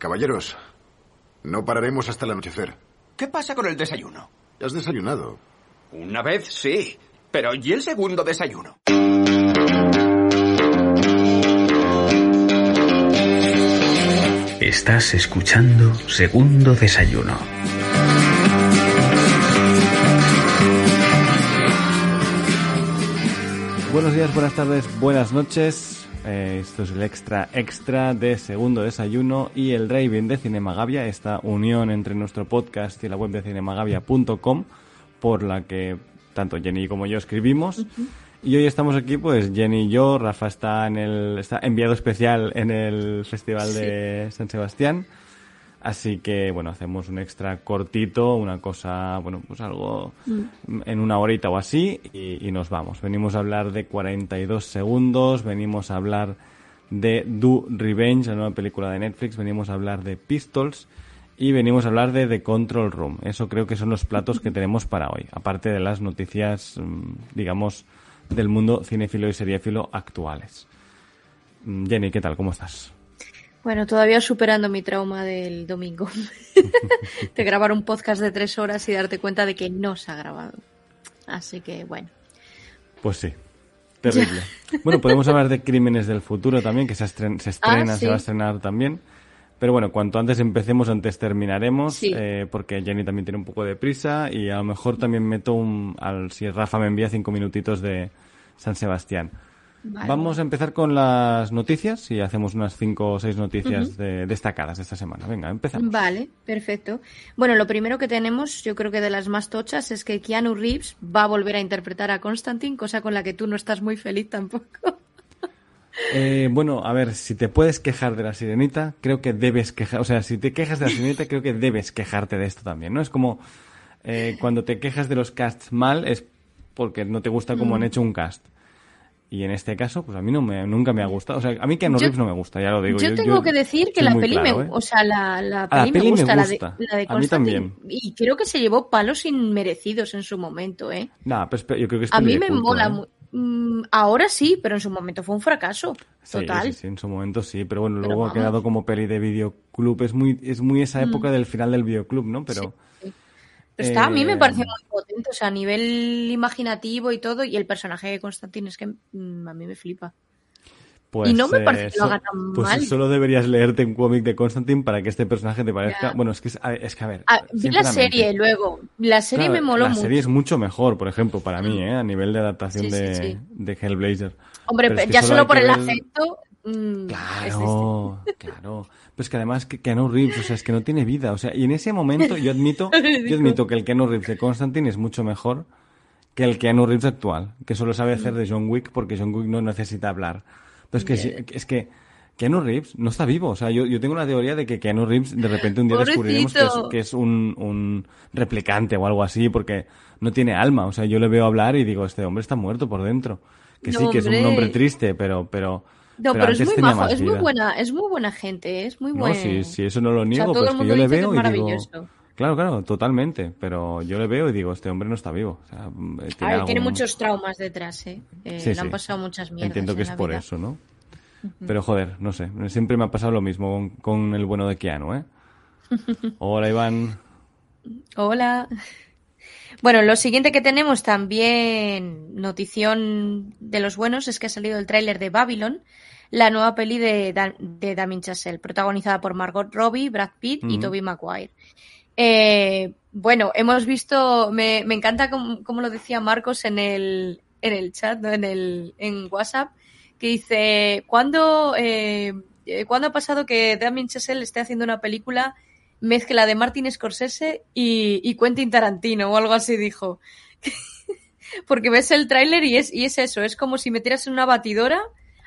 Caballeros, no pararemos hasta el anochecer. ¿Qué pasa con el desayuno? ¿Has desayunado? Una vez sí, pero ¿y el segundo desayuno? Estás escuchando Segundo Desayuno. Buenos días, buenas tardes, buenas noches. Eh, esto es el extra extra de Segundo Desayuno y el Raven de Cinemagavia, esta unión entre nuestro podcast y la web de cinemagavia.com por la que tanto Jenny como yo escribimos. Y hoy estamos aquí, pues Jenny y yo. Rafa está en el está enviado especial en el Festival de San Sebastián. Así que, bueno, hacemos un extra cortito, una cosa, bueno, pues algo en una horita o así y, y nos vamos. Venimos a hablar de 42 segundos, venimos a hablar de Do Revenge, la nueva película de Netflix, venimos a hablar de Pistols y venimos a hablar de The Control Room. Eso creo que son los platos que tenemos para hoy, aparte de las noticias, mm, digamos, del mundo cinéfilo y seriéfilo actuales. Mm, Jenny, ¿qué tal? ¿Cómo estás? Bueno, todavía superando mi trauma del domingo. de grabar un podcast de tres horas y darte cuenta de que no se ha grabado. Así que, bueno. Pues sí. Terrible. bueno, podemos hablar de Crímenes del Futuro también, que se, estren- se estrena, Ah, se va a estrenar también. Pero bueno, cuanto antes empecemos, antes terminaremos, Sí. eh, porque Jenny también tiene un poco de prisa y a lo mejor también meto un... Al, si Rafa me envía cinco minutitos de San Sebastián. Vale. Vamos a empezar con las noticias y hacemos unas cinco o seis noticias de- destacadas de esta semana. Venga, empezamos. Vale, perfecto. Bueno, lo primero que tenemos, yo creo que de las más tochas, es que Keanu Reeves va a volver a interpretar a Constantine, cosa con la que tú no estás muy feliz tampoco. Eh, bueno, a ver, si te puedes quejar de la sirenita, creo que debes quejar, o sea, si te quejas de la sirenita, creo que debes quejarte de esto también, ¿no? Es como eh, cuando te quejas de los casts mal es porque no te gusta cómo Mm. han hecho un cast. Y en este caso, pues a mí no me, nunca me ha gustado. O sea, a mí Keanu Yo- Reeves no me gusta, ya lo digo. Yo, tengo que decir que la peli claro, me, ¿eh? o sea, la, la Ah, la peli, peli me me gusta, la de, gusta. la de A mí también. Y creo que se llevó palos inmerecidos en su momento, ¿eh? Nah, pues yo creo que es A peli mí me culto, mola. ¿eh? mm, ahora sí, pero en su momento fue un fracaso. Sí, Total. Sí, sí, en su momento sí, pero bueno, Pero luego ha vamos. Mm. quedado como peli de videoclub. Es muy, es muy esa época del final del videoclub, ¿no? Pero Pero está, a mí me Eh, parece muy potente, o sea, a nivel imaginativo y todo, y el personaje de Constantine es que mm, a mí me flipa. Pues, Y no me parece eh, que lo so- haga tan pues mal. solo deberías leerte un cómic de Constantine para que este personaje te parezca. Bueno, es que, es, a ver, es que a ver. Ah, vi la serie luego, la serie claro, me moló La mucho. serie es mucho mejor, por ejemplo, para mí, ¿eh? a nivel de adaptación Sí, de, sí. de Hellblazer. Hombre, Pero es que ya solo por el ver- acento. mm, es Claro, claro. Pues que además que Keanu Reeves, o sea, es que no tiene vida. O sea, y en ese momento yo admito, yo admito que el Keanu Reeves de Constantine es mucho mejor que el Keanu Reeves actual, que solo sabe hacer de John Wick porque John Wick no necesita hablar. Pero es que, es que Keanu Reeves no está vivo. O sea, yo, yo tengo la teoría de que Keanu Reeves de repente un día descubriremos que es, Pobrecito. que es un, un replicante o algo así porque no tiene alma. O sea, yo le veo hablar y digo, este hombre está muerto por dentro. Que sí, que es un hombre triste, pero, pero, No, pero, es antes muy majo, es muy buena, es muy buena gente, es muy No, buena. sí, sí, eso no lo niego, todo pero el es que yo le veo es y digo... Claro, claro, totalmente, pero yo le veo y digo, este hombre no está vivo. O sea, A ver, algún- tiene muchos traumas detrás, ¿eh? Eh, Sí, le han sí. pasado muchas mierdas. Entiendo que en es por vida. eso, ¿no? Pero joder, no sé, siempre me ha pasado lo mismo con, con el bueno de Keanu, ¿eh? Hola, Iván. Hola. Bueno, lo siguiente que tenemos también, notición de los buenos, es que ha salido el tráiler de Babylon, la nueva peli de, Da- de Damien Chazelle, protagonizada por Margot Robbie, Brad Pitt y. Tobey Maguire. Eh, bueno, hemos visto, me, me encanta como, como lo decía Marcos en el, en el chat, ¿no? en, el, en WhatsApp, que dice, ¿cuándo, eh, eh, ¿cuándo ha pasado que Damien Chazelle esté haciendo una película mezcla de Martin Scorsese y, y Quentin Tarantino o algo así dijo. porque ves el tráiler y es, y es eso, es como si metieras en una batidora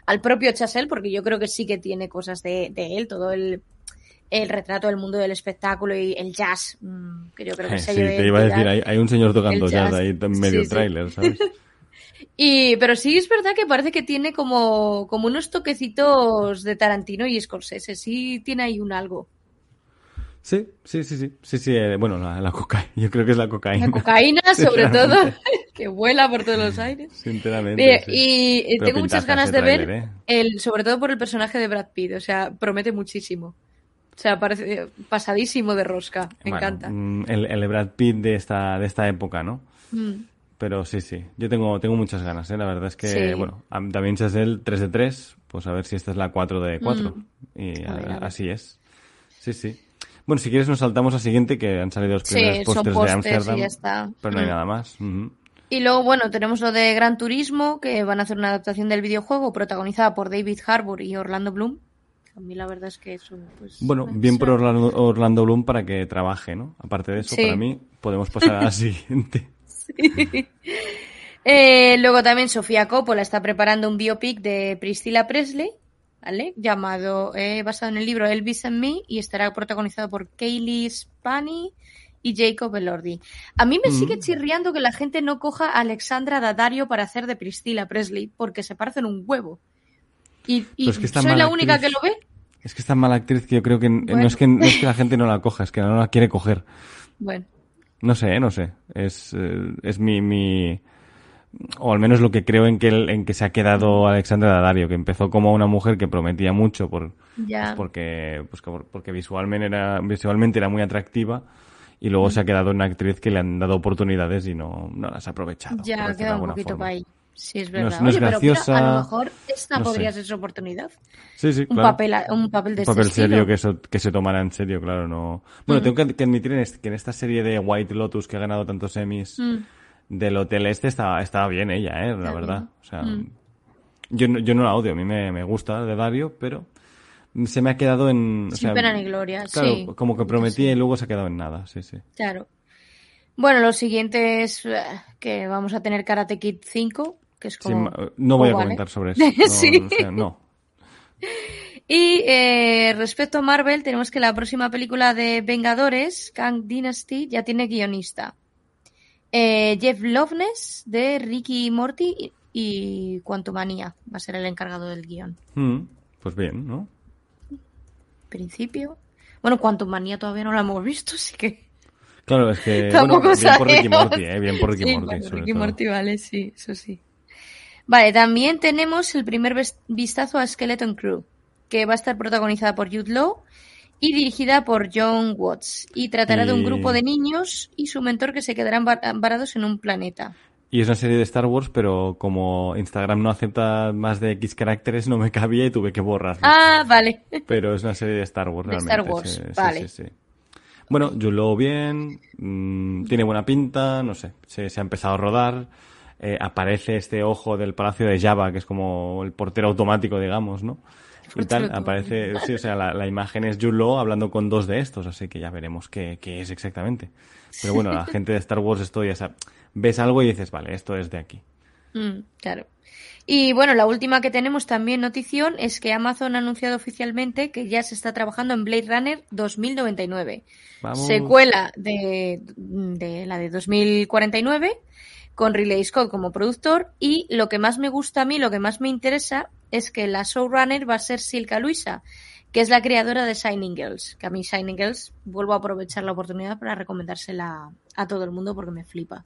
al propio Chazelle, porque yo creo que sí que tiene cosas de, de él, todo el, el retrato del mundo del espectáculo y el jazz, mm, que yo creo que Eh, sí, te iba a decir, hay, hay un señor tocando jazz, jazz. ahí en medio Sí, ¿sabes? Y, pero sí es verdad que parece que tiene como, como unos toquecitos de Tarantino y Scorsese, sí tiene ahí un algo. Sí, sí, sí, sí, sí, sí, eh, bueno, la, la cocaína, yo creo que es la cocaína. La cocaína, sobre todo, que vuela por todos los aires. Sinceramente. Sí. y eh, Pero tengo muchas ganas de ver, ¿eh? el, sobre todo por el personaje de Brad Pitt, o sea, promete muchísimo. O sea, parece pasadísimo de rosca. Me Bueno, encanta. mm, El, el Brad Pitt de esta, de esta época, ¿no? Mm. Pero sí, sí. Yo tengo, tengo muchas ganas, ¿eh? La verdad es que, Sí. bueno, a- Damien Chazelle 3 de 3, pues a ver si esta es la 4 de 4. Y Mm. A ver, a- a ver. así es. Sí, sí. Bueno, si quieres nos saltamos a siguiente, que han salido los Sí, primeros son pósters de Amsterdam. ya está. Pero no hay Mm. nada más. Y luego, bueno, tenemos lo de Gran Turismo, que van a hacer una adaptación del videojuego protagonizada por David Harbour y Orlando Bloom. A mí la verdad es que eso, pues... Bueno, bien por sí. Orlando, Orlando Bloom para que trabaje, ¿no? Aparte de eso, Sí. para mí, podemos pasar a la siguiente. Eh, luego también Sofía Coppola está preparando un biopic de Priscilla Presley, ¿vale? Llamado, eh, basado en el libro Elvis and Me y estará protagonizado por Kaylee Spani y Jacob Elordi. A mí me Mm. sigue chirriando que la gente no coja a Alexandra Daddario para hacer de Priscilla Presley porque se parecen un huevo. Y, es que soy la única actriz. que lo ve. Es que es tan mala actriz que yo creo que no, es que no es que la gente no la coja, es que no la quiere coger. Bueno, No sé, ¿eh? no sé. Es, eh, es mi, mi... O al menos lo que creo en que, el- en que se ha quedado Alexandra Daddario, que empezó como una mujer que prometía mucho por, pues porque, pues que por- porque visualmente era, visualmente era muy atractiva y luego se ha quedado una actriz que le han dado oportunidades y no, no las ha aprovechado. Ya decirlo de queda un poquito para ahí. Sí, es verdad. no es Oye, pero graciosa, a lo mejor esta no podría sé. ser su oportunidad. Sí, sí, Un claro. papel, un papel de un papel este estilo. serio que, eso, que se tomara en serio, claro, no. Bueno, tengo que, admitir en que en esta serie de White Lotus que ha ganado tantos Emmys Mm. Del hotel este estaba, estaba bien ella, eh, la verdad. O sea, Mm. yo, no- yo no la odio, a mí me, me gusta de Dario, pero se me ha quedado en. o Sin sea, pena ni gloria, Claro, sí. como que prometía Sí. y luego se ha quedado en nada, sí, sí. Claro. Bueno, lo siguiente es eh, que vamos a tener Karate Kid 5, que es como... no voy a Oh, vale. comentar sobre eso. No, Sí. o sea, no. Y eh, respecto a Marvel, tenemos que la próxima película de Vengadores, Kang Dynasty, ya tiene guionista. Eh, Jeff Loveness, de Ricky Morty, y, Quantumania va a ser el encargado del guion. Mm, pues bien, ¿no? Principio. Bueno, Quantumania todavía no la hemos visto, así que... Claro, es que. Tampoco bueno, bien por Ricky. Morty, ¿eh? Bien por Ricky Sí, Morty. sobre Ricky todo. Morty, vale, sí, eso sí. Vale, también tenemos el primer vistazo a Skeleton Crew, que va a estar protagonizada por Jude Law y dirigida por John Watts. Y tratará de un grupo de niños y su mentor que se quedarán var- varados en un planeta. Y es una serie de Star Wars, pero como Instagram no acepta más de X caracteres, no me cabía y tuve que borrarlo. Ah, vale. Pero es una serie de Star Wars, De realmente. Star Wars, sí, vale. sí, sí. Bueno, Jude Law bien, mm, tiene buena pinta, no sé, se, se ha empezado a rodar. eh, aparece este ojo del Palacio de Java, que es como el portero automático, digamos, ¿no? Y tal, aparece, sí, o sea, la, la imagen es Jude Law hablando con dos de estos, así que ya veremos qué, qué es exactamente. Pero bueno, la gente de Star Wars esto ya sabe. Ves algo y dices, vale, esto es de aquí. Mm, claro. Y bueno, la última que tenemos también notición es que Amazon ha anunciado oficialmente que ya se está trabajando en Blade Runner 2099. Vamos. Secuela de, de la de 2049 con Ridley Scott como productor y lo que más me gusta a mí, lo que más me interesa es que la showrunner va a ser Silka Luisa, que es la creadora de Shining Girls, que a mí Shining Girls vuelvo a aprovechar la oportunidad para recomendársela a todo el mundo porque me flipa.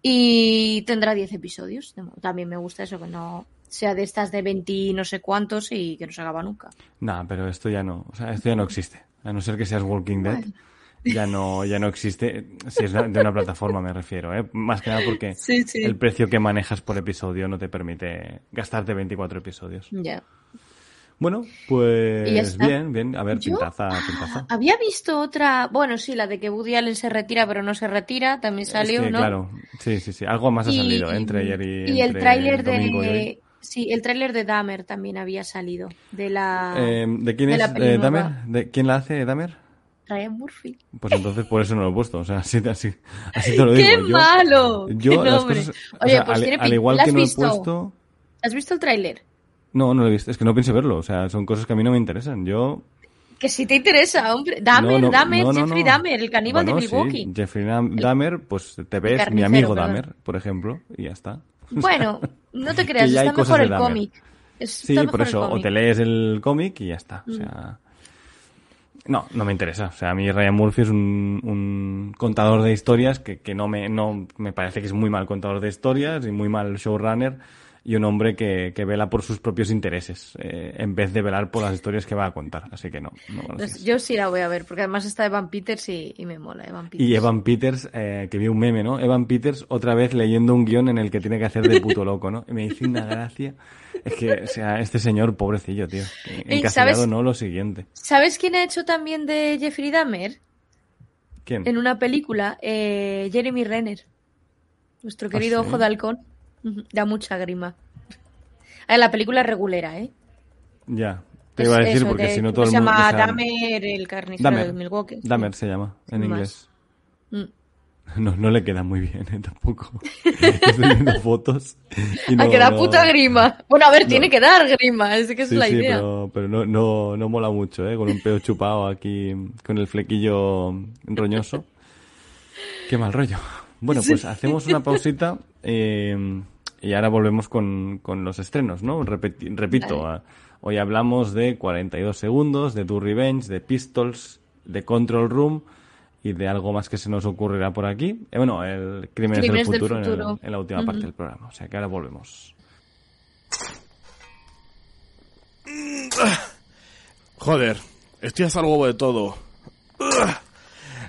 Y tendrá 10 episodios. También me gusta eso, que no sea de estas de 20 y no sé cuántos y que no se acaba nunca. Nah, pero esto ya no, o sea, esto ya no existe. A no ser que seas Walking Dead. Ya no, ya no existe. Si es de una plataforma me refiero, ¿eh? Más que nada porque Sí, sí. el precio que manejas por episodio no te permite gastarte 24 episodios. Ya. Bueno, pues bien, bien. A ver, Yo- pintaza, pintaza. Había visto otra, bueno, sí, la de que Woody Allen se retira pero no se retira, también salió, es que, ¿no? claro, sí, sí, sí. Algo más ha salido ¿eh? entre ayer y, y el tráiler de sí, el tráiler de Dahmer también había salido, de la Eh, ¿De quién de la es peli eh. Dahmer? ¿De quién la hace Dahmer? Ryan Murphy. Pues entonces por eso no lo he puesto. O sea, así, así, así te lo digo. ¡Qué yo, malo! Yo ¡Qué las cosas, o Oye, sea, pues al, tiene al igual ¿la que no he visto? puesto... ¿Has visto el tráiler? No, no lo he visto. Es que no pienso verlo. O sea, son cosas que a mí no me interesan. Yo... Que si te interesa, hombre. Dahmer, no, no, Dahmer, no, no, Jeffrey. Dahmer, el caníbal Bueno, de Milwaukee. Sí, Jeffrey Dahmer, pues te ves mi amigo perdón. Dahmer, por ejemplo, y ya está. Bueno, no te creas, está mejor el cómic. Sí, por eso, o te lees el cómic y ya está. O Mm. sea... No, no me interesa. O sea, a mí Ryan Murphy es un, un contador de historias que, que no, me, no me parece que es muy mal contador de historias y muy mal showrunner y un hombre que, que vela por sus propios intereses eh, en vez de velar por las historias que va a contar. Así que no. no Pues yo sí la voy a ver, porque además está Evan Peters y, y me mola Evan Peters. Y Evan Peters, eh, que vi un meme, ¿no? Evan Peters otra vez leyendo un guion en el que tiene que hacer de puto loco, ¿no? Y me dice una gracia. Es que, o sea, este señor, pobrecillo, tío. Encasillado, ¿sabes? no, lo siguiente. ¿Sabes quién ha hecho también de Jeffrey Dahmer? ¿Quién? En una película, eh, Jeremy Renner. Nuestro querido ¿sí? ojo de halcón. Da mucha grima. Ah, la película es regulera, ¿eh? Ya. Te Es iba a decir eso, porque de- si no ¿cómo todo el se mundo... llama o sea, Dahmer, el carnicero Dahmer. de Milwaukee. Dahmer se llama en inglés. Mm. No, no le queda muy bien, ¿eh? Tampoco. Estoy viendo fotos. Y Ah, no, que da no- puta grima. Bueno, a ver, No. tiene que dar grima, es que esa Sí, es la sí, idea. pero, pero no, no, no mola mucho, ¿eh? Con un pedo chupado aquí, con el flequillo roñoso. Qué mal rollo. Bueno, pues hacemos una pausita eh, y ahora volvemos con, con los estrenos, ¿no? Repeti- repito, hoy hablamos de 42 segundos, de Do Revenge, de Pistols, de Control Room y de algo más que se nos ocurrirá por aquí. Eh, bueno, el Crímenes, Crímenes del del Futuro, en, el- Futuro. en la última parte del programa. O sea que ahora volvemos. Joder, estoy hasta el huevo de todo.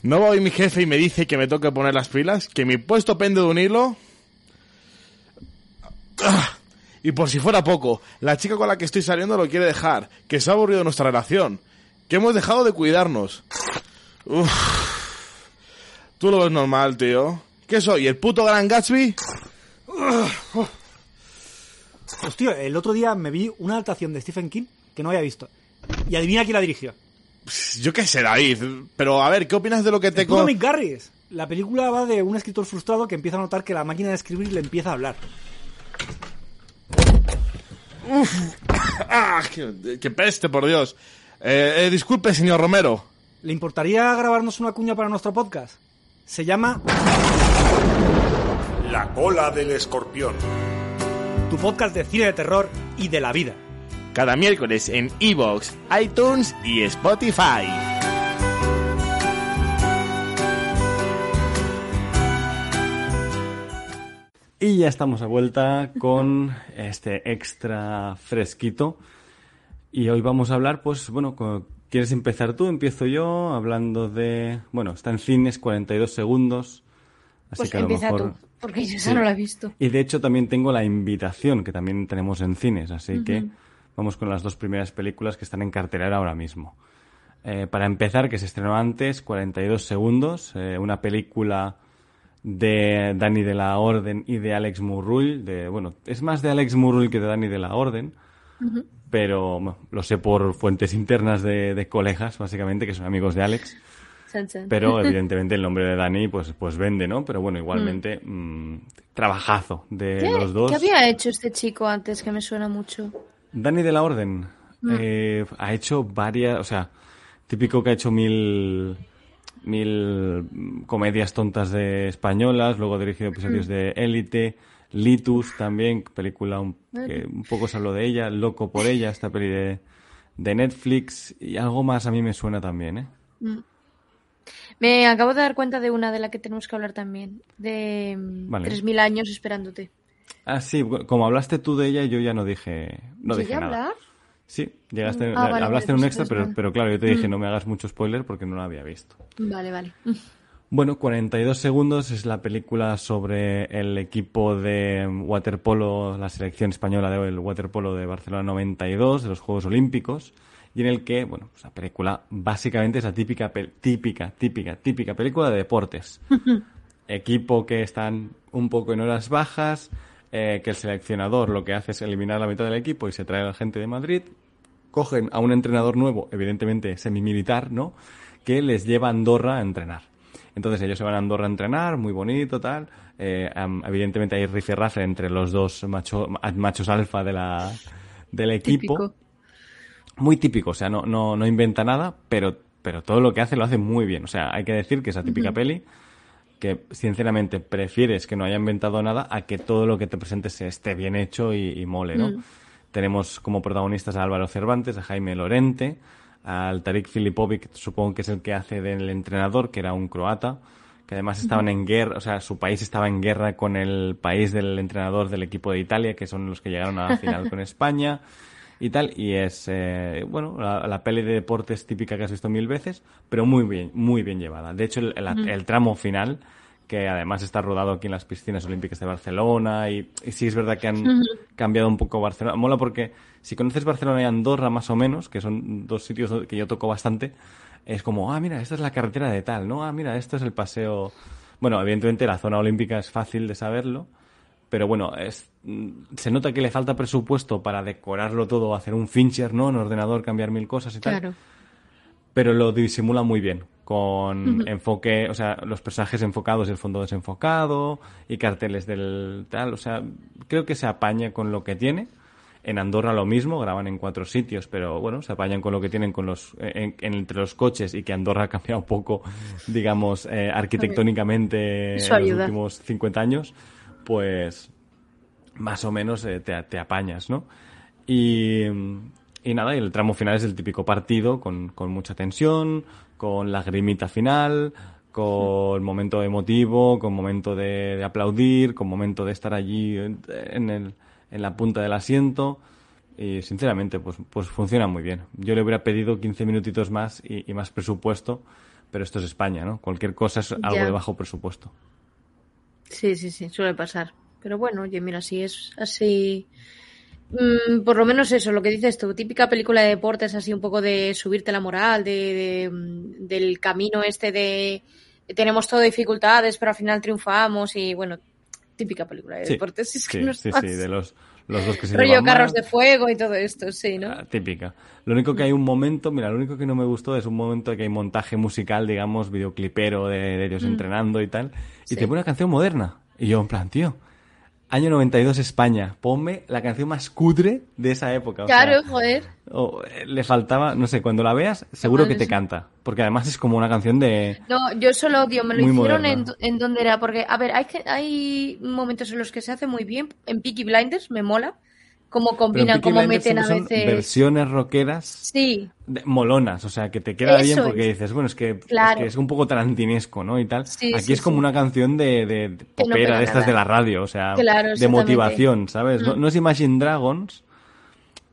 ¿No va hoy mi jefe y me dice que me toque poner las pilas? ¿Que mi puesto pende de un hilo? Ugh. Y por si fuera poco, la chica con la que estoy saliendo lo quiere dejar, que se ha aburrido nuestra relación, que hemos dejado de cuidarnos. Uf. Tú lo ves normal, tío. ¿Qué soy, el puto Gran Gatsby? Hostia, el otro día me vi una adaptación de Stephen King que no había visto. Y adivina quién la dirigió. Yo qué sé, David. Pero a ver, ¿qué opinas de lo que te... El puto co- Mick Garris. La película va de un escritor frustrado que empieza a notar que la máquina de escribir le empieza a hablar. ¡Ah! ¡Qué, qué peste, por Dios! Eh, eh, disculpe, señor Romero. ¿Le importaría grabarnos una cuña para nuestro podcast? Se llama La cola del escorpión. Tu podcast de cine de terror y de la vida. Cada miércoles en Evox, iTunes y Spotify. Y ya estamos a vuelta con este extra fresquito. Y hoy vamos a hablar, pues, bueno, ¿quieres empezar tú? Empiezo yo, hablando de. Bueno, está en cines, 42 segundos. Así Pues que a lo empieza mejor. tú, porque yo esa Sí. no la he visto. Y de hecho también tengo la invitación, que también tenemos en cines. Así que vamos con las dos primeras películas que están en cartelera ahora mismo. Eh, para empezar, que se estrenó antes, 42 segundos, eh, una película de Dani de la Orden y de Alex Murrull. De, bueno, es más de Alex Murrull que de Dani de la Orden, pero bueno, lo sé por fuentes internas de, de colegas, básicamente, que son amigos de Alex. Pero evidentemente el nombre de Dani pues, pues vende, ¿no? Pero bueno, igualmente, mm, trabajazo de ¿Qué, los dos. ¿Qué había hecho este chico antes que me suena mucho? Dani de la Orden eh, ha hecho varias, o sea, típico que ha hecho mil mil mm, comedias tontas de españolas, luego dirigido episodios de Élite, Litus también, película un, que un poco se habló de ella, Loco por ella, esta peli de, de Netflix y algo más a mí me suena también, ¿eh? Me acabo de dar cuenta de una de la que tenemos que hablar también. De mm, Vale. 3.000 años esperándote. Ah, sí, como hablaste tú de ella, yo ya no dije, no ¿Llegué dije nada. hablar? Sí, llegaste, Ah, vale, hablaste en un pues extra, entonces pero, pero claro, yo te dije no me hagas mucho spoiler porque no lo había visto. Vale, vale. Bueno, 42 segundos es la película sobre el equipo de waterpolo, la selección española del waterpolo de Barcelona 92, de los Juegos Olímpicos, y en el que, bueno, pues la película básicamente es la típica, típica, típica, típica película de deportes. Equipo que están un poco en horas bajas, eh, que el seleccionador lo que hace es eliminar la mitad del equipo y se trae a la gente de Madrid, cogen a un entrenador nuevo, evidentemente semimilitar, ¿no? Que les lleva a Andorra a entrenar. Entonces ellos se van a Andorra a entrenar, muy bonito, tal. Eh, evidentemente hay rifirrafe entre los dos macho- ma- machos alfa de la, del equipo. Típico. Muy típico, o sea, no, no, no inventa nada, pero, pero todo lo que hace lo hace muy bien. O sea, hay que decir que esa típica peli que sinceramente prefieres que no haya inventado nada a que todo lo que te presentes esté bien hecho y, y mole, ¿no? Tenemos como protagonistas a Álvaro Cervantes, a Jaime Lorente, al Tarik Filipovic, supongo que es el que hace del entrenador, que era un croata, que además estaban en guerra, o sea, su país estaba en guerra con el país del entrenador del equipo de Italia, que son los que llegaron a la final con España y tal. Y es, eh, bueno, la, la peli de deportes típica que has visto mil veces, pero muy bien, muy bien llevada. De hecho, el, el- el tramo final, que además está rodado aquí en las piscinas olímpicas de Barcelona, y, y sí es verdad que han cambiado un poco Barcelona. Mola porque si conoces Barcelona y Andorra más o menos, que son dos sitios que yo toco bastante, es como, ah, mira, esta es la carretera de tal, ¿no? Ah, mira, esto es el paseo. Bueno, evidentemente la zona olímpica es fácil de saberlo, pero bueno, es, mm, se nota que le falta presupuesto para decorarlo todo, hacer un Fincher, ¿no? En ordenador, cambiar mil cosas y tal. Claro. Pero lo disimula muy bien, con enfoque, o sea, los personajes enfocados y el fondo desenfocado, y carteles del tal, o sea, creo que se apaña con lo que tiene. En Andorra lo mismo, graban en cuatro sitios, pero bueno, se apañan con lo que tienen con los, en- en- entre los coches y que Andorra ha cambiado un poco, digamos, eh, arquitectónicamente en los últimos 50 años, pues más o menos eh, te, te apañas, ¿no? Y, y nada, y el tramo final es el típico partido con, con mucha tensión, con lagrimita final, con momento emotivo, con momento de, de aplaudir, con momento de estar allí en, el, en la punta del asiento. Y sinceramente, pues, pues funciona muy bien. Yo le hubiera pedido 15 minutitos más y, y más presupuesto, pero esto es España, ¿no? Cualquier cosa es algo de bajo presupuesto. Sí, sí, sí, suele pasar. Pero bueno, oye, mira, si es así. mm, por lo menos eso, lo que dices tú, típica película de deportes, así un poco de subirte la moral, de, de, mm, del camino este de tenemos todo dificultades, pero al final triunfamos y bueno, típica película de Sí, deportes. Es que sí, no es sí, sí, de los, los dos que se rollo carros mal. de fuego y todo esto, sí, ¿no? Ah, típica. Lo único que hay un momento, mira, lo único que no me gustó es un momento que hay montaje musical, digamos, videoclipero de, de ellos entrenando y tal, y Mm. Sí. te pone una canción moderna. Y yo, en plan, tío, año 92 España, ponme la canción más cutre de esa época. o Claro, sea, joder. eh, le faltaba, no sé, cuando la veas, seguro que te canta. Porque además es como una canción de... No, yo solo odio, me lo hicieron en, en donde era, porque, a ver, hay, que- hay momentos en los que se hace muy bien, en Peaky Blinders me mola, cómo combinan, cómo meten a son veces... versiones rockeras Sí, molonas, o sea, que te queda bien Eso porque es. dices, bueno, es que, es Claro. que es un poco tarantinesco, ¿no? Y tal. Sí, Aquí sí, es como sí. una canción de, de, de no popera, pega de estas nada. de la radio, o sea, Claro, de motivación, ¿sabes? No, Mm. no es Imagine Dragons,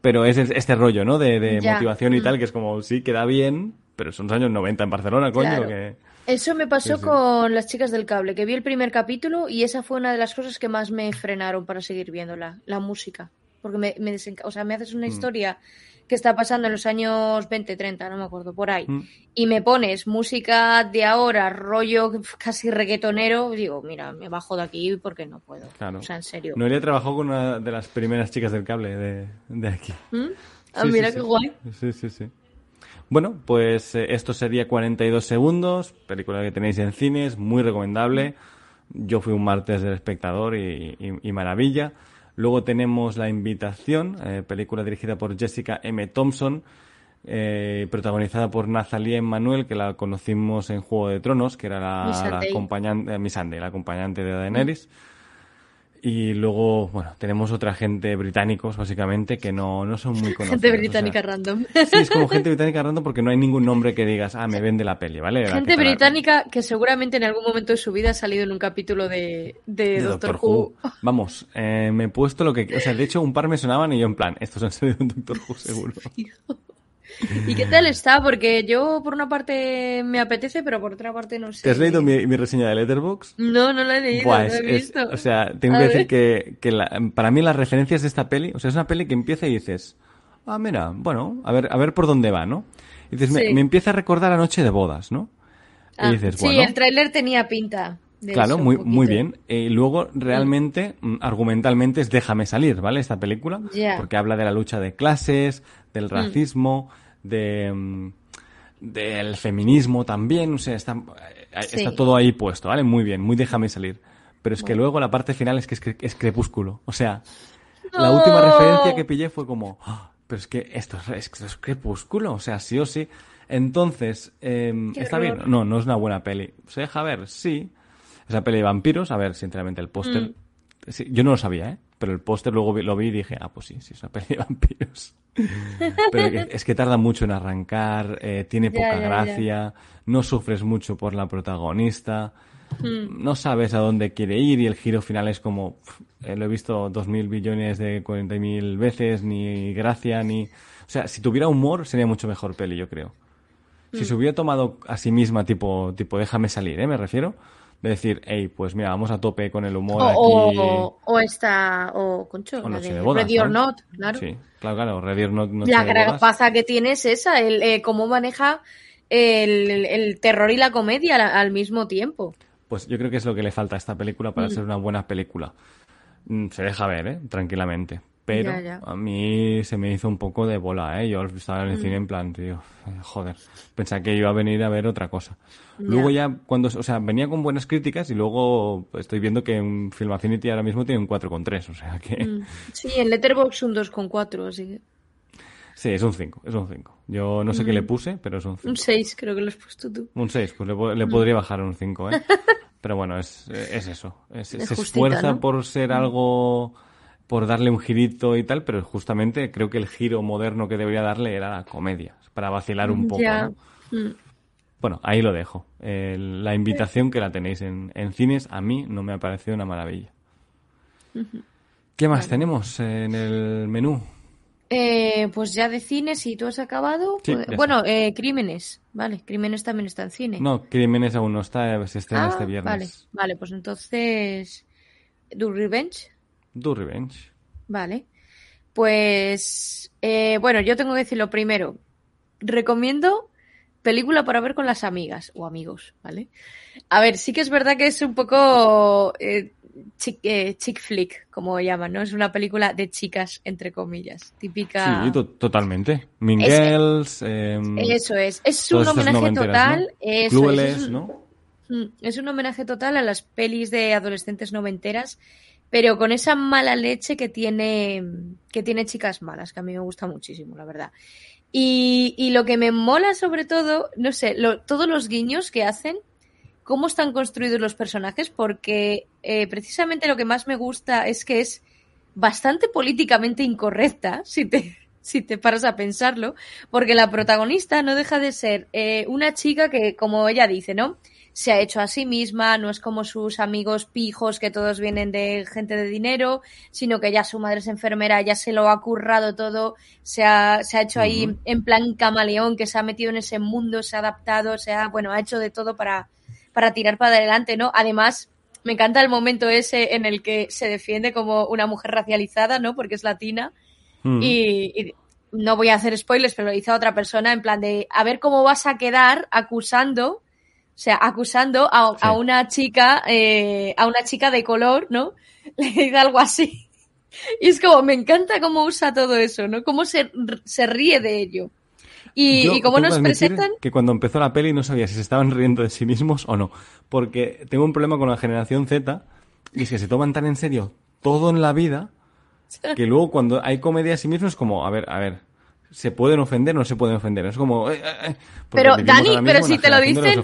pero es este rollo, ¿no? De, de motivación y Mm. tal, que es como, sí, queda bien, pero son los años 90 en Barcelona, coño, Claro. que... eso me pasó Sí, sí. con Las chicas del cable, que vi el primer capítulo y esa fue una de las cosas que más me frenaron para seguir viéndola, la música. Porque me, me desenca- o sea, me haces una Mm. historia que está pasando en los años 20, 30, no me acuerdo, por ahí. Mm. y me pones música de ahora, rollo casi reggaetonero, digo, mira, me bajo de aquí porque no puedo. Claro. O sea, en serio. Noelia trabajó con una de las primeras chicas del cable de, de aquí. ¿Mm? Ah, Sí, mira sí. qué guay. Sí, sí, sí. Bueno, pues eh, esto sería 42 segundos, película que tenéis en cines, muy recomendable. Yo fui un martes del espectador y, y- y maravilla. Luego tenemos La Invitación, eh, película dirigida por Jessica M. Thompson, eh, protagonizada por Nathalie Emmanuel, que la conocimos en Juego de Tronos, que era la, acompañante, eh, Missandei, la acompañante de Daenerys. Y luego, bueno, tenemos otra gente británicos, básicamente, que no, no son muy conocidos. Gente o sea, británica random. Sí, es como gente británica random porque no hay ningún nombre que digas, ah, me vende la peli, ¿vale? La Gente que te la- británica que seguramente en algún momento de su vida ha salido en un capítulo de, de, de Doctor, Who. Vamos, eh, me he puesto lo que... O sea, de hecho, un par me sonaban y yo en plan, estos han salido de un Doctor Who seguro. ¿Y qué tal está? Porque yo por una parte me apetece, pero por otra parte no sé. ¿Te has leído mi, mi reseña de Letterboxd? No, no la he leído, Buah, no es- la he es- visto. o sea, tengo A que ver. decir que, que la- para mí las referencias de esta peli, o sea, es una peli que empieza y dices, ah, mira, bueno, a ver, a ver por dónde va, ¿no? Y dices, me, Sí. me empieza a recordar a Noche de Bodas, ¿no? Ah, y dices, sí, bueno, el tráiler tenía pinta. de Claro, eso, muy, muy bien. Y luego, realmente, mm, argumentalmente es Déjame salir, ¿vale? Esta película. Porque habla de la lucha de clases, del racismo, de, mm, del feminismo también. O sea, está, eh, Sí. está todo ahí puesto, ¿vale? Muy bien, muy Déjame salir. Pero es que luego la parte final es que es, cre- es crepúsculo. O sea, la última referencia que pillé fue como, "Ah, pero es que esto es, esto es crepúsculo. O sea, sí o sí. Entonces, em, ¿está horror. bien? No, no es una buena peli. ¿Se deja ver? Sí. Es una peli de vampiros. A ver, sinceramente, el póster... Mm. sí, yo no lo sabía, ¿eh? Pero el póster luego lo vi y dije, ah, pues sí, sí, es una peli de vampiros. Pero es que tarda mucho en arrancar, eh, tiene poca gracia, no sufres mucho por la protagonista. Mm. no sabes a dónde quiere ir y el giro final es como, pf, eh, lo he visto dos mil billones de cuarenta mil veces, ni gracia, ni... O sea, si tuviera humor sería mucho mejor peli, yo creo. Si se hubiera tomado a sí misma, tipo, tipo déjame salir, ¿eh? Me refiero. De decir, hey, pues mira, vamos a tope con el humor O, aquí. o, o esta, o Concho, O la Noche de de Bodas, Ready or ¿no? Not, claro. Sí, claro, claro. Ready or Not, Noche la Bodas. grapaza que tiene es esa, el, eh, cómo maneja el, el- el terror y la comedia al, al mismo tiempo. Pues yo creo que es lo que le falta a esta película para Mm. ser una buena película. Mm, Se deja ver, ¿eh? Tranquilamente. Pero Ya, ya. a mí se me hizo un poco de bola, ¿eh? Yo estaba en el Mm. cine en plan, tío, joder. Pensaba que iba a venir a ver otra cosa. Luego ya, cuando, o sea, venía con buenas críticas y luego estoy viendo que en Film Affinity ahora mismo tiene un 4,3, o sea que... Mm. Sí, en Letterboxd un 2,4, así que Sí, es un 5, es un 5. Yo no sé qué le puse, pero es un 5. un 6 creo que lo has puesto tú. Un 6, pues le, le podría bajar un 5, ¿eh? Pero bueno, es, es eso. Es- Es se justita, esfuerza ¿no? por ser algo, por darle un girito y tal, pero justamente creo que el giro moderno que debería darle era la comedia, para vacilar un poco. Mm. Bueno, ahí lo dejo. La invitación que la tenéis en, en cines, a mí no me ha parecido una maravilla. ¿Qué más tenemos en el menú? Eh, pues ya de cine, si tú has acabado. Sí, pues- bueno, eh, Crímenes. Vale, Crímenes también está en cine. No, Crímenes aún no está, se estrena Ah, este viernes. Vale, vale, pues entonces. Do Revenge. Do Revenge. Vale. Pues. eh, bueno, yo tengo que decir lo primero. Recomiendo película para ver con las amigas o amigos, ¿vale? A ver, sí que es verdad que es un poco eh, chick, eh, chick flick, como llaman, ¿no? Es una película de chicas, entre comillas, típica. Sí, to- totalmente. Mean Es- em, Eso es, es un homenaje total. ¿no? Eso es, Clueless, es un- ¿no? Mm, Es un homenaje total a las pelis de adolescentes noventeras, pero con esa mala leche que tiene, que tiene Chicas Malas, que a mí me gusta muchísimo, la verdad. Y, y lo que me mola sobre todo, no sé, lo- todos los guiños que hacen, cómo están construidos los personajes, porque eh, precisamente lo que más me gusta es que es bastante políticamente incorrecta, si te, si te paras a pensarlo, porque la protagonista no deja de ser eh, una chica que, como ella dice, ¿no? Se ha hecho a sí misma, no es como sus amigos pijos que todos vienen de gente de dinero, sino que ya su madre es enfermera, ya se lo ha currado todo, se ha, se ha hecho ahí en plan camaleón, que se ha metido en ese mundo, se ha adaptado, se ha, bueno, ha hecho de todo para, para tirar para adelante, ¿no? Además, me encanta el momento ese en el que se defiende como una mujer racializada, ¿no? Porque es latina. Mm. Y, y no voy a hacer spoilers, pero lo dice a otra persona en plan de a ver cómo vas a quedar acusando, o sea, acusando a, a una chica, eh, a una chica de color, ¿no? Le dice algo así. Y es como, me encanta cómo usa todo eso, ¿no? Cómo se, se ríe de ello. Y, Yo y cómo nos presentan. Que cuando empezó la peli no sabía si se estaban riendo de sí mismos o no. Porque tengo un problema con la generación Z y es que se toman tan en serio todo en la vida que luego cuando hay comedia a sí mismos es como, a ver, a ver, ¿se pueden ofender o no se pueden ofender? Es como... eh, eh, eh, Pero, Dani, pero si te lo dicen-.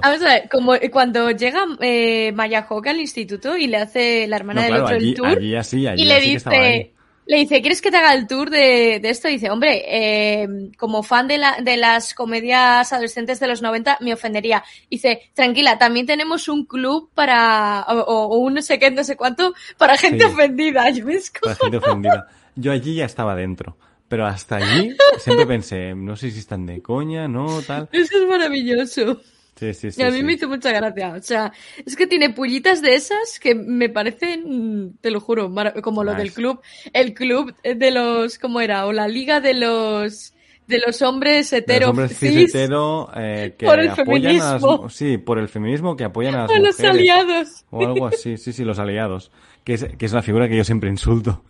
Vamos a ver, como cuando llega eh, Maya Hawke al instituto y le hace la hermana No, del claro, otro allí, el tour. allí así, allí y le dice, le dice, ¿quieres que te haga el tour de, de esto? Y dice, hombre, eh, como fan de, la, de las comedias adolescentes de los 90, me ofendería. Dice, tranquila, también tenemos un club para, o, o- un no sé qué, no sé cuánto, para gente Sí. ofendida. Yo me escojo. gente ofendida. Yo allí ya estaba dentro. Pero hasta allí siempre pensé, no sé si están de coña, no, tal. Eso es maravilloso. Sí, sí, sí. Y a mí sí. me hizo mucha gracia. O sea, es que tiene pullitas de esas que me parecen, te lo juro, como lo del club, el club de los, ¿cómo era? O la liga de los, de los hombres hetero, los hombres cis cis, hetero eh, que Por el apoyan a las, sí, por el feminismo que apoyan a las a los mujeres. aliados. O algo así, sí, sí, los aliados. Que es, que es la figura que yo siempre insulto.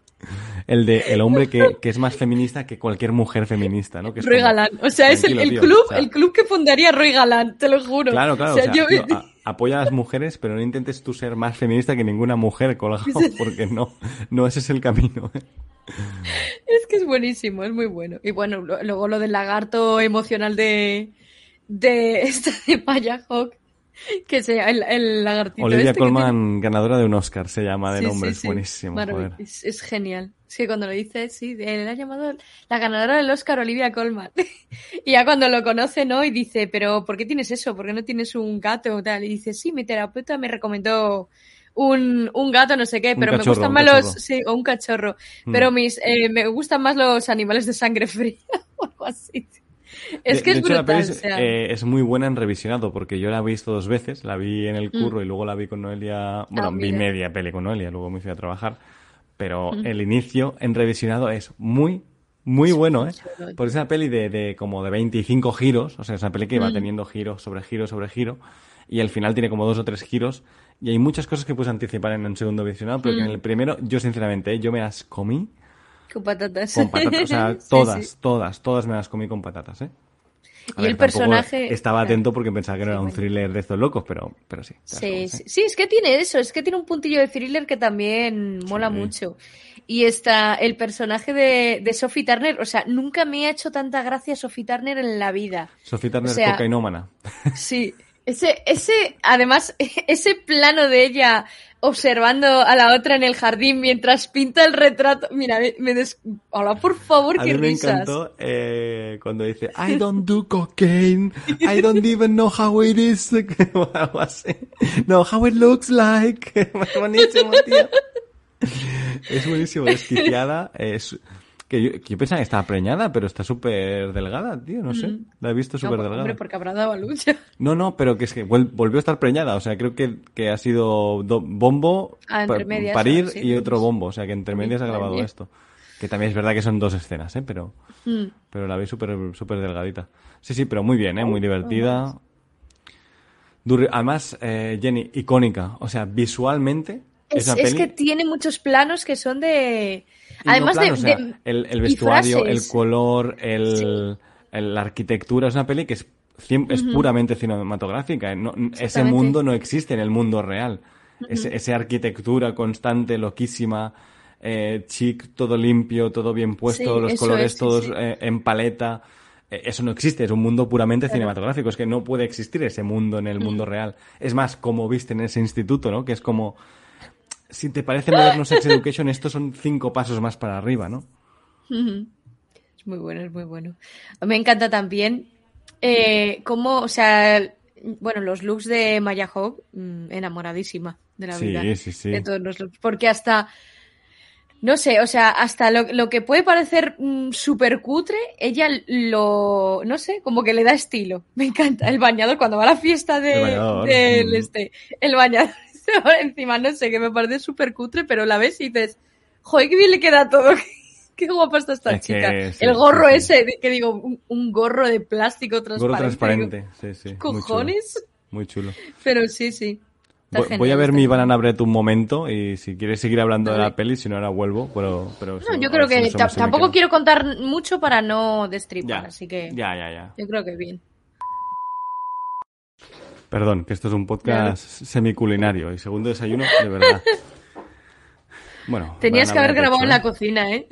El de el hombre que, que es más feminista que cualquier mujer feminista, ¿no? Que es Roy como, Galán. O sea, es el, tranquilo, el tío, club, o sea, el club que fundaría Roy Galán, te lo juro. Claro, claro, O sea, o sea, yo- tío, a- apoya a las mujeres, pero no intentes tú ser más feminista que ninguna mujer, colgado, porque no, no ese es el camino. ¿eh? Es que es buenísimo, es muy bueno. Y bueno, luego lo del lagarto emocional de, de esta de Maya Hawk. que sea el, el lagartito. Olivia este Colman, ganadora de un Oscar, se llama de Sí, nombre. sí, es sí. buenísimo. Joder. Es, es genial. Es que cuando lo dice, sí, él ha llamado la ganadora del Oscar Olivia Colman. y ya cuando lo conoce, ¿no? Y dice, pero ¿por qué tienes eso? ¿Por qué no tienes un gato o tal? Y dice, sí, mi terapeuta me recomendó un, un gato, no sé qué, pero me gustan más los... Sí, o un cachorro. Mm. Pero mis, eh, me gustan más los animales de sangre fría o algo así. Es De- que de es hecho, la brutal. peli o es, sea, eh, es muy buena en revisionado porque yo la he visto dos veces. La vi en el curro y luego la vi con Noelia. Bueno, Ah, vi media peli con Noelia, luego me fui a trabajar. Pero el inicio en revisionado es muy, muy bueno, ¿eh? Porque es una peli de, de como de 25 giros. O sea, es una peli que Mm. va teniendo giro sobre giro sobre giro. Y al final tiene como dos o tres giros. Y hay muchas cosas que puedes anticipar en un segundo visionado, pero que Mm. en el primero, yo sinceramente, ¿eh? yo me las comí con patatas. con patatas. O sea, todas, sí. todas, todas me las comí con patatas, ¿eh? A Y ver, el personaje- Estaba atento porque pensaba que no Sí, era un thriller de estos locos, pero, pero sí. Sí, ¿eh? sí, es que tiene eso, es que tiene un puntillo de thriller que también mola mucho. Y está el personaje de, de Sophie Turner, o sea, nunca me ha hecho tanta gracia Sophie Turner en la vida. Sophie Turner O sea- cocainómana. Sí, ese, ese, además, ese plano de ella observando a la otra en el jardín mientras pinta el retrato. Mira, me, des... Hola, por favor, A qué mí me risas. encantó eh, cuando dice I don't do cocaine, I don't even know how it is, o algo así. No, how it looks like. buenísimo, tío. Es buenísimo, desquiciada. Es, que yo, que yo pensaba que estaba preñada, pero está súper delgada, tío, no sé. La he visto Mm. No, súper delgada. hombre, porque habrá dado a. No, no, pero que es que volvió a estar preñada. O sea, creo que, que ha sido do- bombo, Ah, entre pa- medias, parir sí, y otro bombo. O sea, que entre medias ha grabado esto. Que también es verdad que son dos escenas, ¿eh? Pero, Mm. pero la vi súper súper delgadita. Sí, sí, pero muy bien, ¿eh? Muy divertida. Duri- Además, eh, Jenny, icónica. O sea, visualmente es, Es, que tiene muchos planos que son de... Y no Además de, o sea, de- el, vestuario, el color, el, el- la arquitectura. Es una peli que es, cien- es puramente cinematográfica. ¿eh? No- ese mundo no existe en el mundo real. Ese- esa arquitectura constante, loquísima, eh, chic, todo limpio, todo bien puesto, Sí, los colores es, todos sí. eh, en paleta. Eh, Eso no existe, es un mundo puramente cinematográfico. Es que no puede existir ese mundo en el mundo real. Es más, como viste en ese instituto, ¿no? Que es como. Si te parece moderno Sex Education, estos son cinco pasos más para arriba, ¿no? Es muy bueno, es muy bueno. Me encanta también eh, cómo, o sea, bueno, los looks de Maya Hawke, mm, enamoradísima de la Sí, vida. sí, sí. De todos los looks. Porque hasta, no sé, o sea, hasta lo, lo que puede parecer mm, súper cutre, ella lo, no sé, como que le da estilo. Me encanta. El bañador, cuando va a la fiesta de, El del mm. este, el bañador encima, no sé, que me parece súper cutre, pero la ves y dices, joder, qué bien le queda todo. Qué guapa está esta Es que chica. sí, el gorro sí, ese, que digo, un, un gorro de plástico transparente. Gorro Digo, transparente, sí, sí. ¿Qué muy chulo, cojones? Muy chulo. Pero sí, sí. Voy, genial, voy a ver mi genial. Banana Bread un momento y si quieres seguir hablando de la peli, si no ahora vuelvo, pero... pero No, yo creo si que tampoco quiero contar mucho para no destripar, Ya, así que ya, ya, ya. yo creo que bien. Perdón, que esto es un podcast semiculinario y segundo desayuno, de verdad. Bueno, Tenías que haber grabado hecho, en la ¿eh? cocina, ¿eh?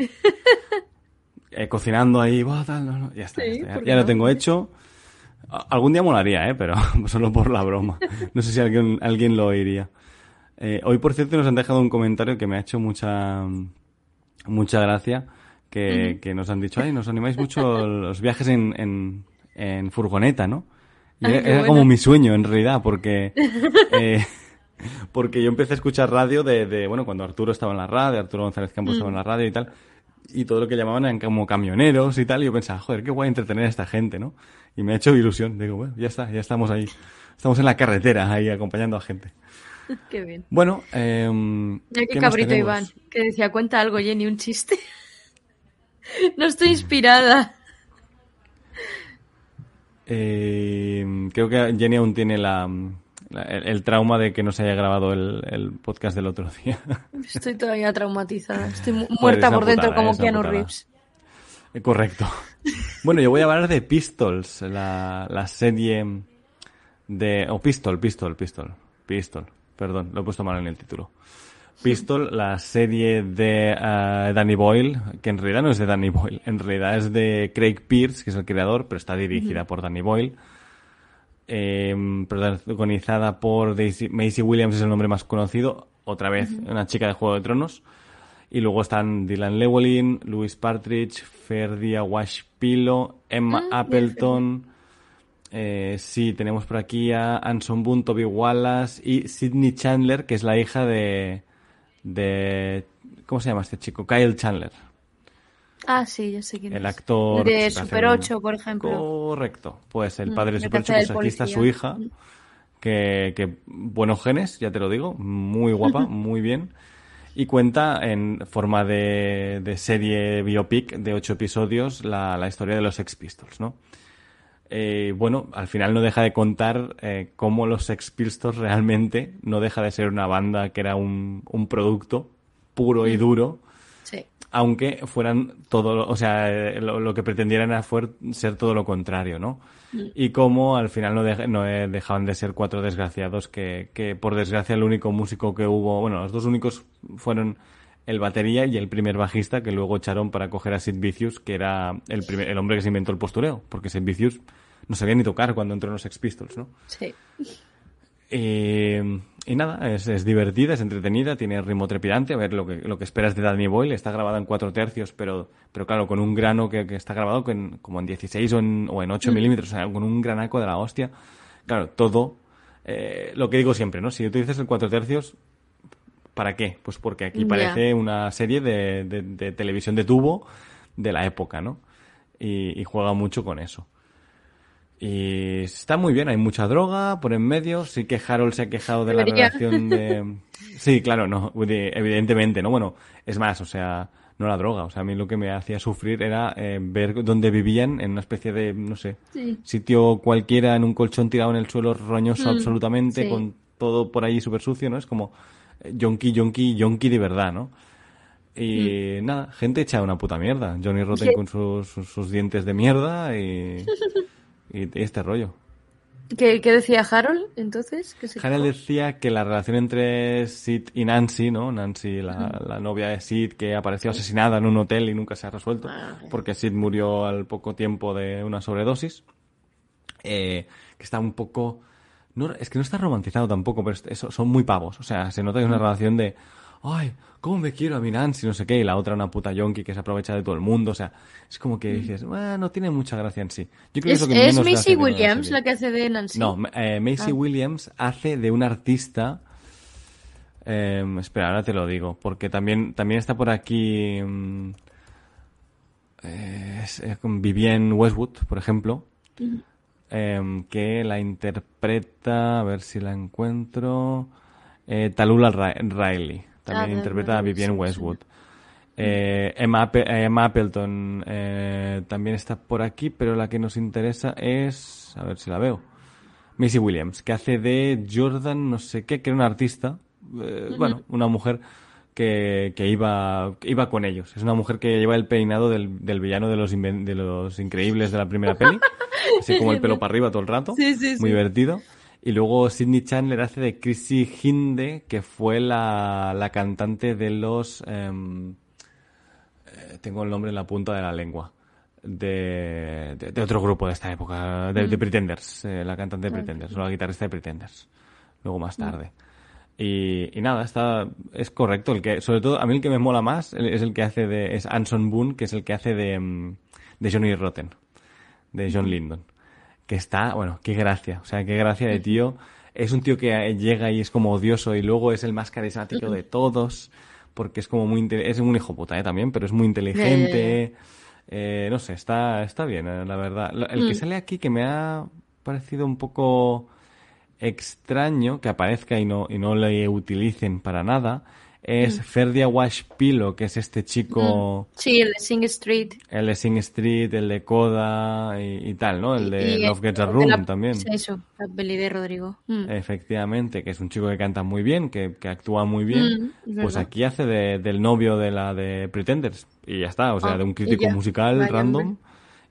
Eh, cocinando ahí, tal, no, no, ya está, Sí, ya, está, ya- ¿por qué ya lo tengo hecho. Algún día molaría, ¿eh? pero solo por la broma. No sé si alguien, alguien lo oiría. Eh, hoy, por cierto, nos han dejado un comentario que me ha hecho mucha, mucha gracia, que, que nos han dicho, ay, nos animáis mucho los viajes en, en, en furgoneta, ¿no? Y Ay, era era como mi sueño, en realidad, porque... eh, porque yo empecé a escuchar radio de, de, bueno, cuando Arturo estaba en la radio, Arturo González Campos estaba en la radio y tal, y todo lo que llamaban eran como camioneros y tal, y yo pensaba, joder, qué guay entretener a esta gente, ¿no? Y me ha hecho ilusión, digo, bueno, ya está, ya estamos ahí, estamos en la carretera ahí acompañando a gente. Qué bien. Bueno, eh, Mira qué ¿qué más cabrito? Iván, que decía, cuenta algo, Jenny, un chiste. no estoy inspirada. Eh, creo que Jenny aún tiene la, la- el, el trauma de que no se haya grabado el, el podcast del otro día. Estoy todavía traumatizada. Estoy mu- muerta por dentro como Keanu. Reeves. Eh, Correcto. Bueno, yo voy a hablar de Pistols, la, la serie de... O Pistol, Pistol, Pistol. Pistol, perdón, lo he puesto mal en el título. Pistol, la serie de eh, Danny Boyle, que en realidad no es de Danny Boyle, en realidad es de Craig Pierce, que es el creador, pero está dirigida por Danny Boyle. eh, protagonizada por Daisy, Maisie Williams, es el nombre más conocido, otra vez una chica de Juego de Tronos. Y luego están Dylan Llewellyn, Louis Partridge, Ferdia Washpilo, Emma Ah, Appleton. Eh, sí, tenemos por aquí a Anson Boone, Toby Wallace y Sidney Chandler, que es la hija de, de ¿cómo se llama este chico? Kyle Chandler, Ah, sí, ya sé quién el es. actor De Super un- 8, por ejemplo. Correcto. Pues el Mm, padre de de Super 8, Casa del pues aquí está su hija, Mm. que, que buenos genes, ya te lo digo, muy guapa, muy bien. Y cuenta en forma de, de serie biopic de ocho episodios la, la historia de los Sex Pistols, ¿no? Eh, bueno, al final no deja de contar eh, cómo los Sex Pistols realmente no deja de ser una banda que era un, un producto puro y duro, Sí. aunque fueran todo, lo- o sea, eh, lo, lo que pretendieran era fuer- ser todo lo contrario, ¿no? Y cómo al final no, dej- no eh, dejaban de ser cuatro desgraciados que, que, por desgracia, el único músico que hubo, bueno, los dos únicos fueron el batería y el primer bajista que luego echaron para coger a Sid Vicious, que era el, primer, el hombre que se inventó el postureo, porque Sid Vicious no sabía ni tocar cuando entró en los Sex Pistols, ¿no? Sí. Y, y nada, es, es divertida, es entretenida, tiene ritmo trepidante. A ver lo que, lo que esperas de Danny Boyle. Está grabada en cuatro tercios, pero, pero claro, con un grano que, que está grabado con- como en 16 o en, o en 8 milímetros, o sea, con un granaco de la hostia. Claro, todo. eh, lo que digo siempre, ¿no? Si utilizas el cuatro tercios, ¿para qué? Pues porque aquí parece una serie de, de- de televisión de tubo de la época, ¿no? Y, y juega mucho con eso. Y está muy bien, hay mucha droga por en medio. Sí que Harold se ha quejado de la relación de. Sí, claro, no, de- evidentemente, ¿no? Bueno, es más, o sea, no la droga. O sea, a mí lo que me hacía sufrir era eh, ver dónde vivían en una especie de, no sé, Sí. sitio cualquiera, en un colchón tirado en el suelo, roñoso Mm, absolutamente, sí. con todo por ahí súper sucio, ¿no? Es como yonki, yonki, yonki de verdad, ¿no? Y nada, gente hecha una puta mierda. Johnny Rotten Sí. con sus, sus, sus dientes de mierda y, y este rollo. ¿Qué, qué decía Harold entonces? ¿Qué se Harold decía que la relación entre Sid y Nancy, ¿no? Nancy, la, la novia de Sid, que apareció asesinada en un hotel y nunca se ha resuelto, Ah. porque Sid murió al poco tiempo de una sobredosis, eh, que está un poco... No, es que no está romantizado tampoco, pero es- eso- son muy pavos. O sea, se nota que es una relación de... Ay, ¿cómo me quiero a mi Nancy? No sé qué. Y la otra una puta yonki que se aprovecha de todo el mundo. O sea, es como que dices, bueno, no tiene mucha gracia en sí. Yo creo que ¿Es, que es la Williams la que hace de Nancy? No, eh, Macy Ah. Williams hace de un artista. eh, espera, ahora te lo digo. Porque también, también está por aquí. mm, eh, es, eh, con Vivienne Westwood, por ejemplo. Em, que la interpreta. A ver si la encuentro. eh, Talula Riley. También Ah, interpreta a Vivienne sí, Westwood. Eh, Emma, eh, Emma Appleton eh, también está por aquí, pero la que nos interesa es. A ver si la veo. Missy Williams, que hace de Jordan, no sé qué, que era una artista. eh, Bueno, una mujer que, que iba, que iba con ellos. Es una mujer que lleva el peinado del, del villano de los, de los increíbles de la primera peli. así como el pelo para arriba todo el rato. Sí, sí, Muy sí. divertido. Y luego Sidney Chandler hace de Chrissy Hinde, que fue la, la cantante de los... em, eh, tengo el nombre en la punta de la lengua. De, de, de otro grupo de esta época, de, de Pretenders, eh, la cantante de Pretenders, o la guitarrista de Pretenders, luego más tarde. Y, y nada, está, es correcto, el que, sobre todo, a mí el que me mola más es el que hace de, es Anson Boone, que es el que hace de, mm, de Johnny Rotten, de John Lyndon. Que está, bueno, qué gracia, o sea, qué gracia de tío. Es un tío que eh, llega y es como odioso y luego es el más carismático de todos, porque es como muy, es un hijo puta, ¿eh? También, pero es muy inteligente. Eh, no sé, está, está bien, eh, la verdad. El que Mm. sale aquí que me ha parecido un poco extraño que aparezca y no, y no le utilicen para nada es Ferdia Washpilo, que es este chico, Sí, el de Sing Street. el de Sing Street, el de Coda y, y tal, ¿no? El de Y- Love Gets a Room la- también. Eso, la peli de Rodrigo. Mm. Efectivamente, que es un chico que canta muy bien, que, que actúa muy bien. Mm, es pues aquí hace de- del novio de la de Pretenders. Y ya está, o sea, Ah, de un crítico musical Vaya, random.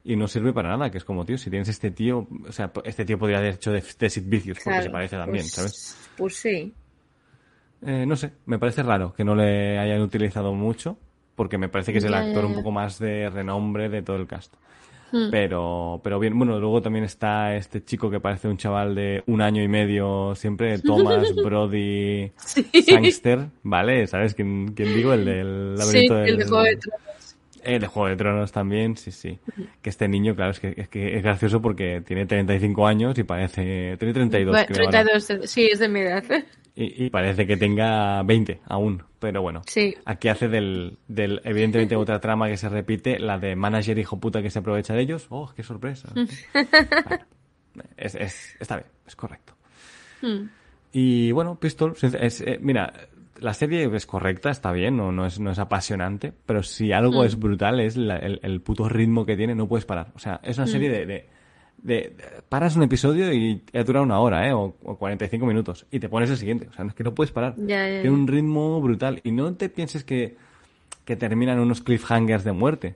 Y no sirve para nada, que es como, tío, si tienes este tío, o sea, este tío podría haber hecho de, de Sid Vicious, porque se parece también, pues- ¿sabes? Pues sí. Eh, no sé, me parece raro que no le hayan utilizado mucho, porque me parece que es el Ya, actor ya, un poco más de renombre de todo el cast. Hmm. Pero, pero bien, bueno, luego también está este chico que parece un chaval de un año y medio siempre, Thomas Brody Sangster, ¿vale? ¿Sabes quién, quién digo? El del Sí, laberinto el del... de Juego de. El de Juego de Tronos también, sí, sí. Que este niño, claro, es que, es que es gracioso porque tiene 35 años y parece... Tiene 32, Bueno, creo. ahora. 32, sí, es de mi edad. Y, y parece que tenga 20 aún, pero bueno. Sí. Aquí hace del, del, evidentemente, otra trama que se repite, la de manager hijo puta que se aprovecha de ellos. ¡Oh, qué sorpresa! Bueno, es, es- está bien, es correcto. Hmm. Y bueno, Pistol, es, eh, mira, la serie es correcta, está bien, no, no, es, no es apasionante, pero si algo Mm. es brutal es la- el, el puto ritmo que tiene, no puedes parar. O sea, es una serie de, de, de- de- Paras un episodio y dura una hora, ¿eh? O, o 45 minutos, y te pones el siguiente. O sea, es que no puedes parar. Ya, Tiene un ritmo brutal. Y no te pienses que, que terminan unos cliffhangers de muerte.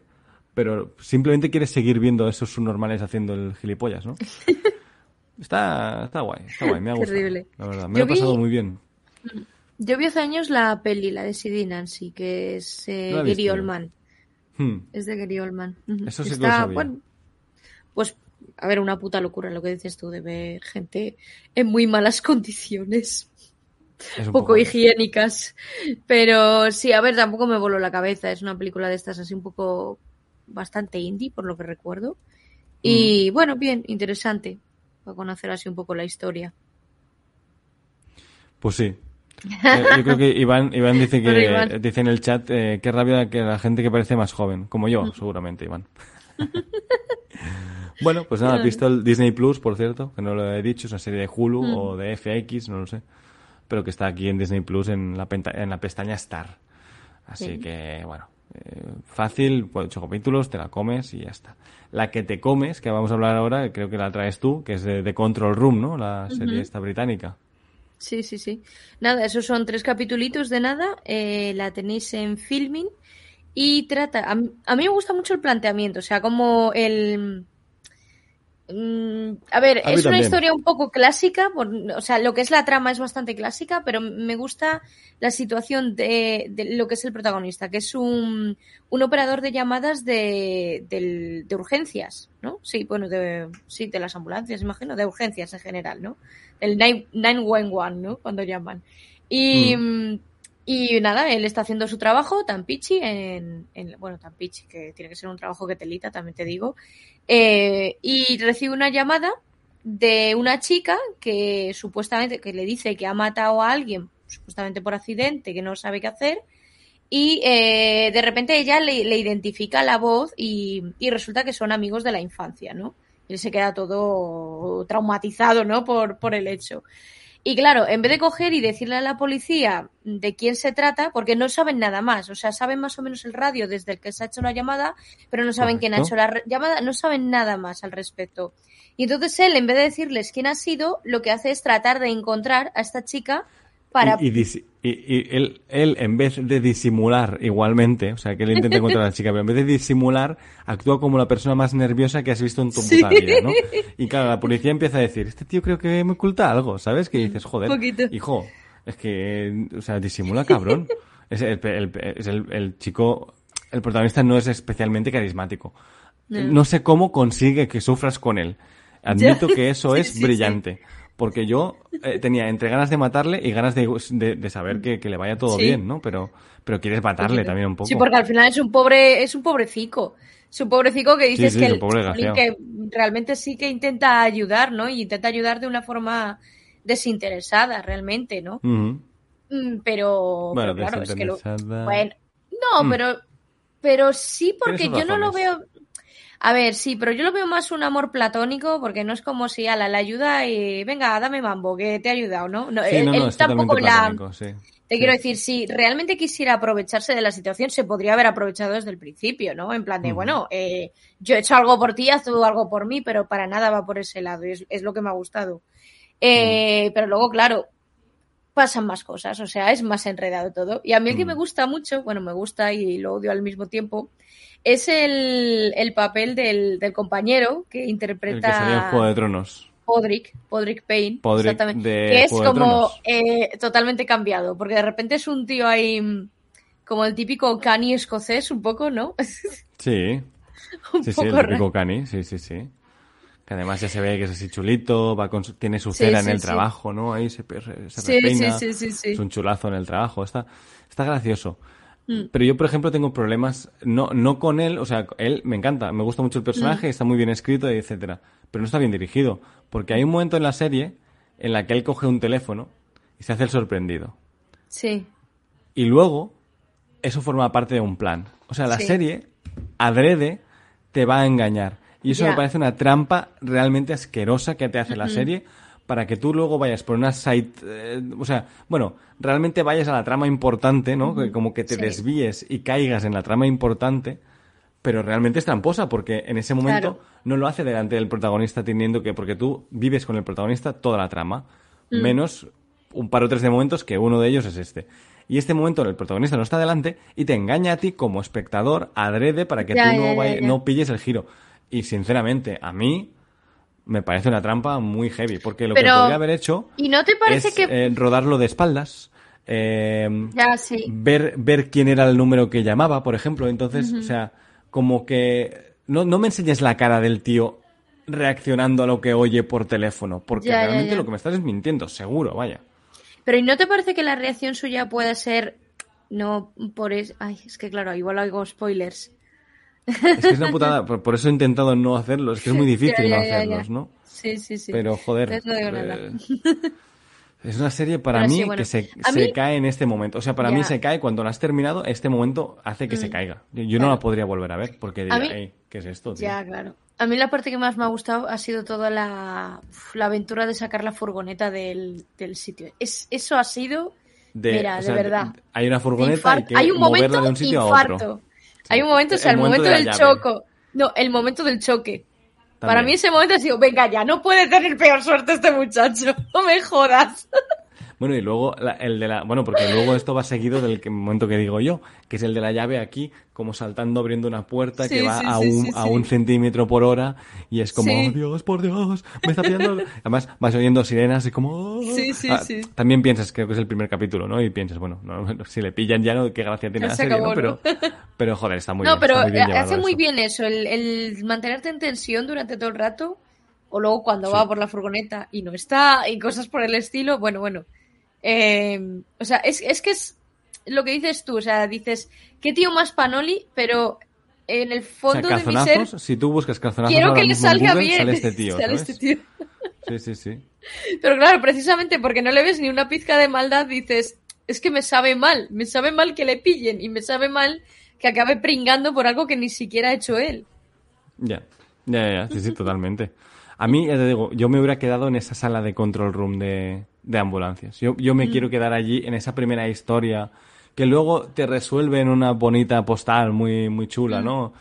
Pero simplemente quieres seguir viendo esos subnormales haciendo el gilipollas, ¿no? Está, está guay, está guay, me ha gustado. Terrible. La verdad, me Yo lo he pasado vi- muy bien. Yo vi hace años la peli, la de Sid Nancy, que es eh, No Gary. Oldman. Hmm. Es de Gary Oldman. Eso sí que lo Está, sabía. bueno, pues, a ver, una puta locura lo que dices tú de ver gente en muy malas condiciones, poco poco- higiénicas. Pero sí, a ver, tampoco me voló la cabeza. Es una película de estas así un poco bastante indie, por lo que recuerdo. Y bueno, bien, interesante. Para conocer así un poco la historia. Pues sí. Eh, yo creo que Iván, Iván dice que Iván. dice en el chat eh, qué rabia que la gente que parece más joven, como Mm. yo, seguramente, Iván. bueno, pues nada, Pistol Disney Plus, por cierto, que no lo he dicho, es una serie de Hulu Mm. o de FX, no lo sé, pero que está aquí en Disney Plus en la, penta- en la pestaña Star. Así Sí. que, bueno, eh, fácil, pues, ocho capítulos, te la comes y ya está. La que te comes, que vamos a hablar ahora, creo que la traes tú, que es de, de Control Room, ¿no? La serie esta británica. Sí, sí, sí. Nada, esos son tres capitulitos de nada. eh, la tenéis en filming y trata. A, mí- a mí me gusta mucho el planteamiento, o sea, como el. mm, a ver, A es una también. historia un poco clásica, por- o sea, lo que es la trama es bastante clásica, pero me gusta la situación de, de lo que es el protagonista, que es un, un operador de llamadas de, del- de urgencias, ¿no? Sí, bueno, de, sí, de las ambulancias, imagino, de urgencias en general, ¿no? El 9- 911, ¿no? Cuando llaman. Y, mm, y nada, él está haciendo su trabajo tan pichi en, en- bueno, tan pichi, que tiene que ser un trabajo que telita, también te digo. Eh, y recibe una llamada de una chica que supuestamente, que le dice que ha matado a alguien, supuestamente por accidente, que no sabe qué hacer. Y eh, de repente ella le, le identifica la voz y, y resulta que son amigos de la infancia, ¿no? Él se queda todo traumatizado, ¿no? Por, por el hecho. Y claro, en vez de coger y decirle a la policía de quién se trata, porque no saben nada más, o sea, saben más o menos el radio desde el que se ha hecho la llamada, pero no saben quién ha hecho la llamada, no saben nada más al respecto. Y entonces él, en vez de decirles quién ha sido, lo que hace es tratar de encontrar a esta chica para... Y, y disi- y- y él, él, en vez de disimular igualmente, o sea, que él intenta encontrar a la chica, pero en vez de disimular, actúa como la persona más nerviosa que has visto en tu Sí. puta vida, ¿no? Y claro, la policía empieza a decir, este tío creo que me oculta algo, ¿sabes? Que dices, joder, Poquito. hijo, es que, o sea, disimula cabrón. Es el, el- es el, el chico, el protagonista no es especialmente carismático. No. No sé cómo consigue que sufras con él. Admito que eso Sí, es sí, sí. Porque yo eh, tenía entre ganas de matarle y ganas de, de- de saber que, que le vaya todo Sí. bien, ¿no? Pero, pero quieres matarle también un poco. Sí, porque al final es un pobre, es un pobrecico. Es un pobrecico que dices sí, que, el- realmente sí que intenta ayudar, ¿no? Y intenta ayudar de una forma desinteresada, realmente, ¿no? Mm, Pero, Bueno, pero claro, es que lo... Bueno, no, Mm. pero, pero sí porque yo no lo veo... A ver, sí, pero yo lo veo más un amor platónico porque no es como si ala la ayuda y venga, dame mambo, que te he ayudado, ¿no? no Sí, él, no, no, él tampoco la... sí. Te Sí. quiero decir, si realmente quisiera aprovecharse de la situación, se podría haber aprovechado desde el principio, ¿no? En plan de, bueno, eh, yo he hecho algo por ti, haz tú algo por mí, pero para nada va por ese lado, y es, es lo que me ha gustado. Eh, Pero luego, claro, pasan más cosas, o sea, es más enredado todo. Y a mí el que Mm. me gusta mucho, bueno, me gusta y lo odio al mismo tiempo, es el, el papel del, del compañero que El que interpreta salía en Juego de Tronos. Podrick, Podrick Payne, Podrick exactamente, de que es Juego como eh, totalmente cambiado, porque de repente es un tío ahí mm, como el típico cani escocés un poco, ¿no? Sí. Un Sí, sí, poco el raro. típico cani, sí, sí, sí. Que además ya se ve que es así chulito, va con su- tiene su Sí, cera en sí, el sí. trabajo, ¿no? Ahí se, se Sí, repeina, sí, sí, sí, sí. es un chulazo en el trabajo, está, está gracioso. Mm. Pero yo, por ejemplo, tengo problemas, no, no con él, o sea, él me encanta, me gusta mucho el personaje, Mm. está muy bien escrito, etcétera, pero no está bien dirigido, porque hay un momento en la serie en la que él coge un teléfono y se hace el sorprendido. Sí. Y luego, eso forma parte de un plan. O sea, la Sí. serie, adrede, te va a engañar. Y eso me parece una trampa realmente asquerosa que te hace la serie para que tú luego vayas por una site... eh, o sea, bueno, realmente vayas a la trama importante, ¿no? Que como que te Sí. desvíes y caigas en la trama importante, pero realmente es tramposa porque en ese momento Claro. no lo hace delante del protagonista teniendo que... Porque tú vives con el protagonista toda la trama, Mm. menos un par o tres de momentos que uno de ellos es este. Y este momento el protagonista no está delante y te engaña a ti como espectador adrede para que Ya, tú no, ya, ya, vaya- ya. no pilles el giro. Y sinceramente, a mí me parece una trampa muy heavy, porque lo Pero- que podría haber hecho ¿Y no te parece es que.? eh, rodarlo de espaldas, eh, Ya, sí. ver, ver quién era el número que llamaba, por ejemplo. Entonces, o sea, como que no, no me enseñes la cara del tío reaccionando a lo que oye por teléfono, porque Ya, realmente ya. lo que me estás es mintiendo, seguro, vaya. Pero ¿y no te parece que la reacción suya puede ser. No por eso. Ay, es que claro, igual hago spoilers. Es que es una putada, por, por eso he intentado no hacerlo, es que es muy difícil Ya, no ya, ya, hacerlos, ya. ¿no? Sí, sí, sí. Pero joder, no nada. eh, es una serie para Pero mí sí, bueno. que se, A se mí- cae en este momento. O sea, para Ya. mí se cae cuando la has terminado, este momento hace que se Mm. caiga. Yo, yo no Claro. la podría volver a ver porque A diría, mí- "Ey, ¿qué es esto, tío? Ya, claro. A mí la parte que más me ha gustado ha sido toda la, la aventura de sacar la furgoneta del, del sitio. Es, eso ha sido, mira, o de sea, verdad. Hay una de furgoneta y que Hay un moverla momento de un sitio a infarto. otro. Hay un momento, o sea, El el, momento de del llave. choco. No, el momento del choque. Para mí ese momento ha sido, venga ya, no puede tener peor suerte este muchacho. No me jodas. Bueno, y luego la- el de la. Bueno, porque luego esto va seguido del que- momento que digo yo, que es el de la llave aquí, como saltando, abriendo una puerta Sí, que va sí, a, sí, un, sí, a un centímetro por hora y es como, Sí. "Oh, Dios, por Dios, me está pillando. Además, vas oyendo sirenas y como. "Oh". Sí, sí, Ah, sí. También piensas, creo que es el primer capítulo, ¿no? Y piensas, bueno, no, no, si le pillan ya, no, qué gracia tiene Ya la se serie, acabó, ¿no? Pero, ¿no? pero joder, está muy no, bien. pero está muy bien llevado hace muy eso. bien eso, el, el mantenerte en tensión durante todo el rato, o luego cuando Sí. va por la furgoneta y no está, y cosas por el estilo, bueno, bueno. Eh, o sea, es, es que es lo que dices tú, o sea, dices, qué tío más panoli, pero en el O sea, fondo de mi ser, si tú buscas calzonazos quiero que le salga Google, bien. sale este tío, Sale ¿sabes? este tío. Sí, sí, sí. Pero claro, precisamente porque no le ves ni una pizca de maldad, dices, es que me sabe mal, me sabe mal que le pillen y me sabe mal que acabe pringando por algo que ni siquiera ha hecho él. Ya, ya, ya, ya, sí, sí, totalmente. A mí, ya te digo, yo me hubiera quedado en esa sala de control room de, de ambulancias. Yo, yo me Mm. quiero quedar allí en esa primera historia que luego te resuelve en una bonita postal muy, muy chula, Mm. ¿no?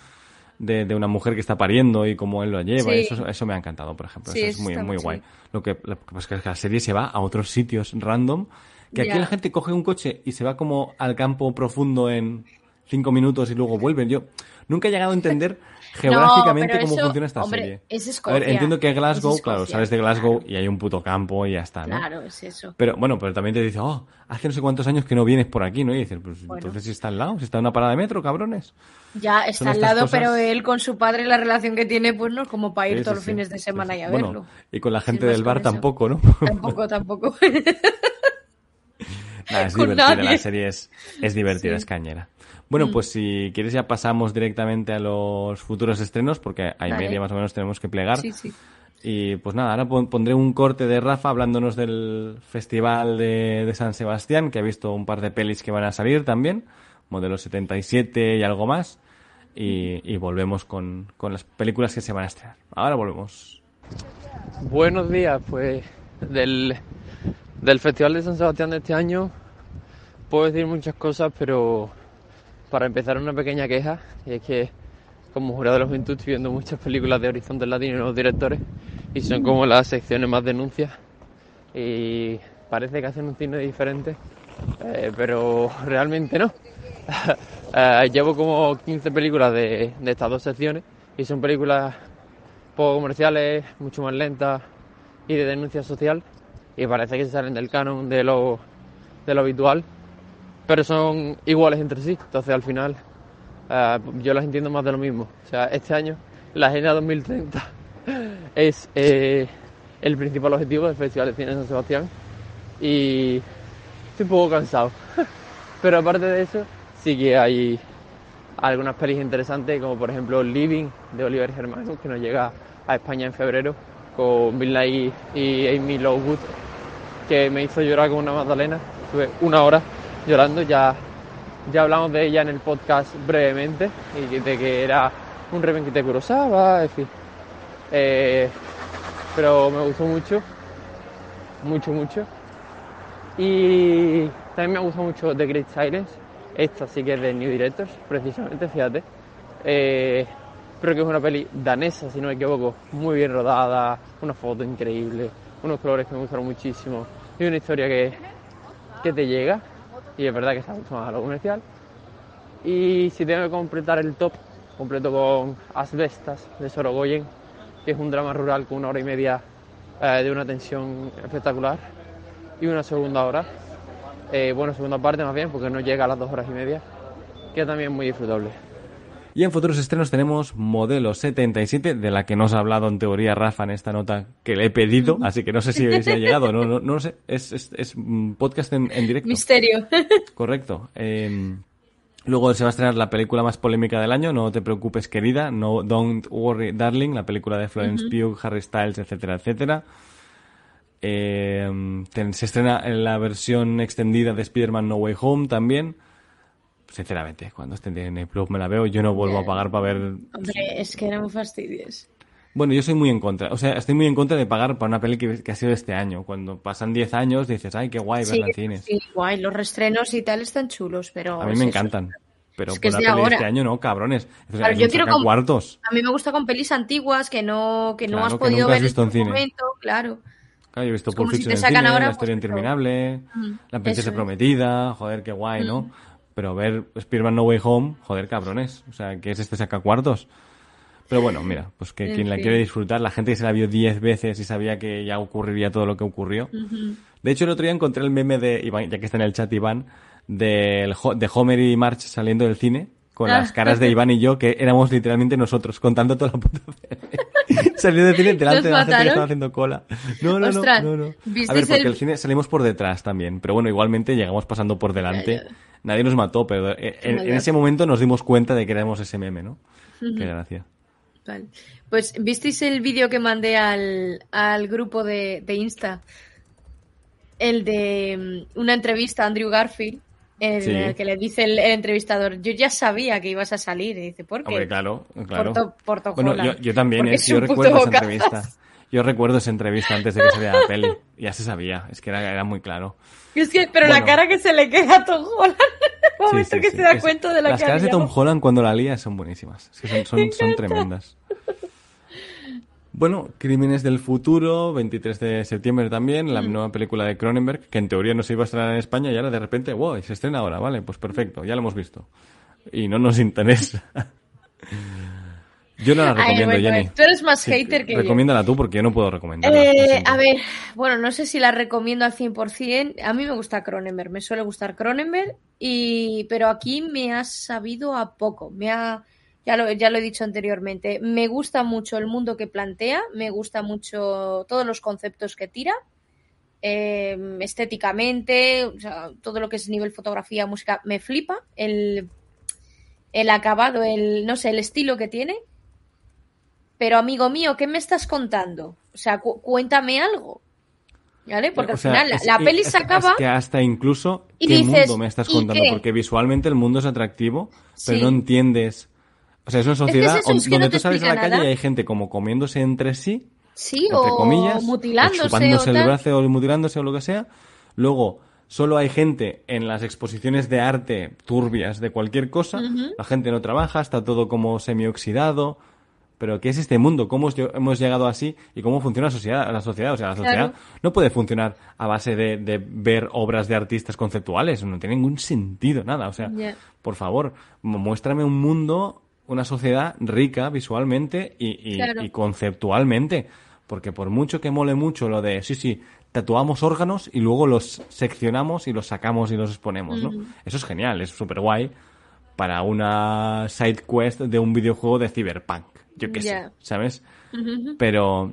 De, de una mujer que está pariendo y cómo él lo lleva. Sí. Eso, eso me ha encantado, por ejemplo. Sí, eso es muy, muy guay. Lo que, lo que pasa es que la serie se va a otros sitios random. Que aquí la gente coge un coche y se va como al campo profundo en cinco minutos y luego vuelven. Yo nunca he llegado a entender geográficamente cómo eso, funciona esta hombre, serie. es A Escocia, ver, entiendo que es Glasgow, Escocia, claro, sales de Glasgow claro. y hay un puto campo y ya está, ¿no? Claro, es eso. Pero bueno, pero también te dice, oh, hace no sé cuántos años que no vienes por aquí, ¿no? Y dices, pues Bueno. entonces si está al lado, si está en una parada de metro, cabrones. Ya está al lado, cosas- pero él con su padre, la relación que tiene, pues no es como para ir Sí, sí, todos los sí. fines de semana y a Bueno, verlo. y con la gente del bar tampoco, ¿no? Tampoco, tampoco. Nada, es divertida, nadie. la serie es, es divertida, es cañera. Bueno, Mm. pues si quieres ya pasamos directamente a los futuros estrenos, porque hay Vale. media más o menos tenemos que plegar. Sí, sí. Y pues nada, ahora pon- pondré un corte de Rafa hablándonos del Festival de, de San Sebastián, que ha visto un par de pelis que van a salir también, modelo 77 y algo más. Y, y volvemos con, con las películas que se van a estrenar. Ahora volvemos. Buenos días, pues del, del Festival de San Sebastián de este año puedo decir muchas cosas, pero para empezar una pequeña queja, y es que como jurado de la juventud estoy viendo muchas películas de Horizonte Latino y nuevos directores, y son como las secciones más denuncias, y parece que hacen un cine diferente, eh, pero realmente no. Eh, llevo como 15 películas de, de estas dos secciones, y son películas poco comerciales, mucho más lentas y de denuncia social y parece que se salen del canon de lo, de lo habitual, pero son iguales entre sí, entonces al final eh, yo las entiendo más de lo mismo. O sea, este año, la Agenda 2030 es eh, el principal objetivo del Festival de Cine de San Sebastián y estoy un poco cansado. Pero aparte de eso, sí que hay algunas pelis interesantes, como por ejemplo Living de Oliver Germán, que nos llega a España en febrero, con Bill Nighy y Amy Lowood, que me hizo llorar como una magdalena. Estuve una hora llorando, ya, ya hablamos de ella en el podcast brevemente, y de que era un Revenquite de Kurosawa, en fin. Eh, pero me gustó mucho, mucho, mucho. Y también me gustó mucho The Great Silence, esta sí que es de New Directors, precisamente, fíjate. Eh, creo que es una peli danesa, si no me equivoco, muy bien rodada, una foto increíble, unos colores que me gustaron muchísimo y una historia que, que te llega. Y es verdad que está mucho más a lo comercial. Y si tengo que completar el top, completo con Asbestas de Sorogoyen, que es un drama rural con una hora y media eh, de una tensión espectacular y una segunda hora eh, bueno, segunda parte más bien, porque no llega a las dos horas y media, que también muy disfrutable. Y en futuros estrenos tenemos Modelo 77, de la que nos ha hablado en teoría Rafa en esta nota que le he pedido, así que no sé si, si ha llegado, no, no, no lo sé, es, es, es un podcast en, en directo. Misterio. Correcto. Eh, luego se va a estrenar la película más polémica del año, No te preocupes querida, No Don't Worry Darling, la película de Florence Pugh, Harry Styles, etcétera, etcétera. Eh, ten- se estrena en la versión extendida de Spider-Man No Way Home también. Sinceramente, cuando esté en Disney Plus me la veo, yo no vuelvo a pagar para ver. Hombre, es que no me fastidies. Bueno, yo soy muy en contra. O sea, estoy muy en contra de pagar para una peli que, que ha sido este año. Cuando pasan 10 años dices, ay, qué guay Sí, verla en cines. sí, guay, los restrenos y tal están chulos, pero... A mí es me eso. encantan. Pero Es que por es una de peli ahora. este año no, cabrones. O sea, Claro, hay yo quiero con- sacacuartos. A mí me gusta con pelis antiguas que no, que no Claro, has que podido has ver visto en cine. momento, claro. Claro, yo he visto Pulp si Fiction te en sacan cine, ahora, La historia pues, pero- interminable, La princesa es. prometida, joder, qué guay, ¿no? Pero ver Spider-Man No Way Home, joder, cabrones. O sea, ¿qué es este sacacuartos? Pero bueno, mira, pues que En quien la fin. quiere disfrutar, la gente que se la vio 10 veces y sabía que ya ocurriría todo lo que ocurrió. De hecho, el otro día encontré el meme de Iván, ya que está en el chat Iván, Ho- de Homer y March saliendo del cine, con Ah. las caras de Iván y yo, que éramos literalmente nosotros, contando toda la puta. Saliendo del cine delante ¿Nos de la gente que estaba haciendo cola. No, no, Ostras, no, no, no. A ¿visteis ver, porque el- el... cine salimos por detrás también, pero bueno, igualmente llegamos pasando por delante. Nadie nos mató, pero eh, en, en ese momento nos dimos cuenta de que éramos ese meme, ¿no? Qué gracia. Vale. Pues, ¿visteis el vídeo que mandé al, al grupo de, de Insta? El de mm, una entrevista a Andrew Garfield, en Sí. el que le dice el, el entrevistador, yo ya sabía que ibas a salir. Y dice, ¿por qué? Hombre, claro, claro. Por, to- por Bueno, yo, yo también, eh, es yo recuerdo esa bocazas. entrevista. Yo recuerdo esa entrevista antes de que saliera la peli. Ya se sabía, es que era, era muy claro. Es que, pero la Bueno. cara que se le queda a Tom Holland el momento sí, que sí. se da Es- cuenta de la Las que caras de Tom. Holland cuando la lía son buenísimas. Es que son, son, son tremendas. Bueno, Crímenes del Futuro, 23 de septiembre también, la Mm. nueva película de Cronenberg, que en teoría no se iba a estrenar en España y ahora de repente, wow, se estrena ahora, vale, pues perfecto, ya lo hemos visto. Y no nos interesa. Yo no la Ay, recomiendo, bueno, Jenny. tú eres más Sí, hater que yo. Recomiéndala tú porque yo no puedo recomendarla. Eh, a ver, bueno, no sé si la recomiendo al 100%. A mí me gusta Cronenberg, me suele gustar Cronenberg, y, pero aquí me ha sabido a poco. Me ha, ya, lo, ya lo he dicho anteriormente. Me gusta mucho el mundo que plantea, me gusta mucho todos los conceptos que tira. eh, estéticamente, o sea, todo lo que es nivel fotografía, música, me flipa. El, el acabado, el, no sé, el estilo que tiene. Pero amigo mío, ¿qué me estás contando? O sea, cu- cuéntame algo. ¿Vale? Porque O al sea, final la, es- la peli es- se acaba Es que hasta incluso y qué dices, mundo me estás ¿y contando, porque visualmente el mundo es atractivo, pero Sí. no entiendes. O sea, es una que es sociedad eso, donde no tú sales a la calle nada. y hay gente como comiéndose entre sí, sí entre o comillas, mutilándose o chupándose o el brazo o mutilándose o lo que sea. Luego, solo hay gente en las exposiciones de arte turbias de cualquier cosa. La gente no trabaja, está todo como semioxidado. Pero ¿qué es este mundo? ¿Cómo hemos llegado así? ¿Y cómo funciona la sociedad? La sociedad, o sea, la sociedad Claro. no puede funcionar a base de, de ver obras de artistas conceptuales. No tiene ningún sentido, nada. O sea, por favor, mu- muéstrame un mundo, una sociedad rica visualmente y, y- Claro. y conceptualmente. Porque por mucho que mole mucho lo de, sí, sí, tatuamos órganos y luego los seccionamos y los sacamos y los exponemos, ¿no? Eso es genial, es súper guay. para una side quest de un videojuego de Cyberpunk. Yo qué sé, ¿sabes? Pero.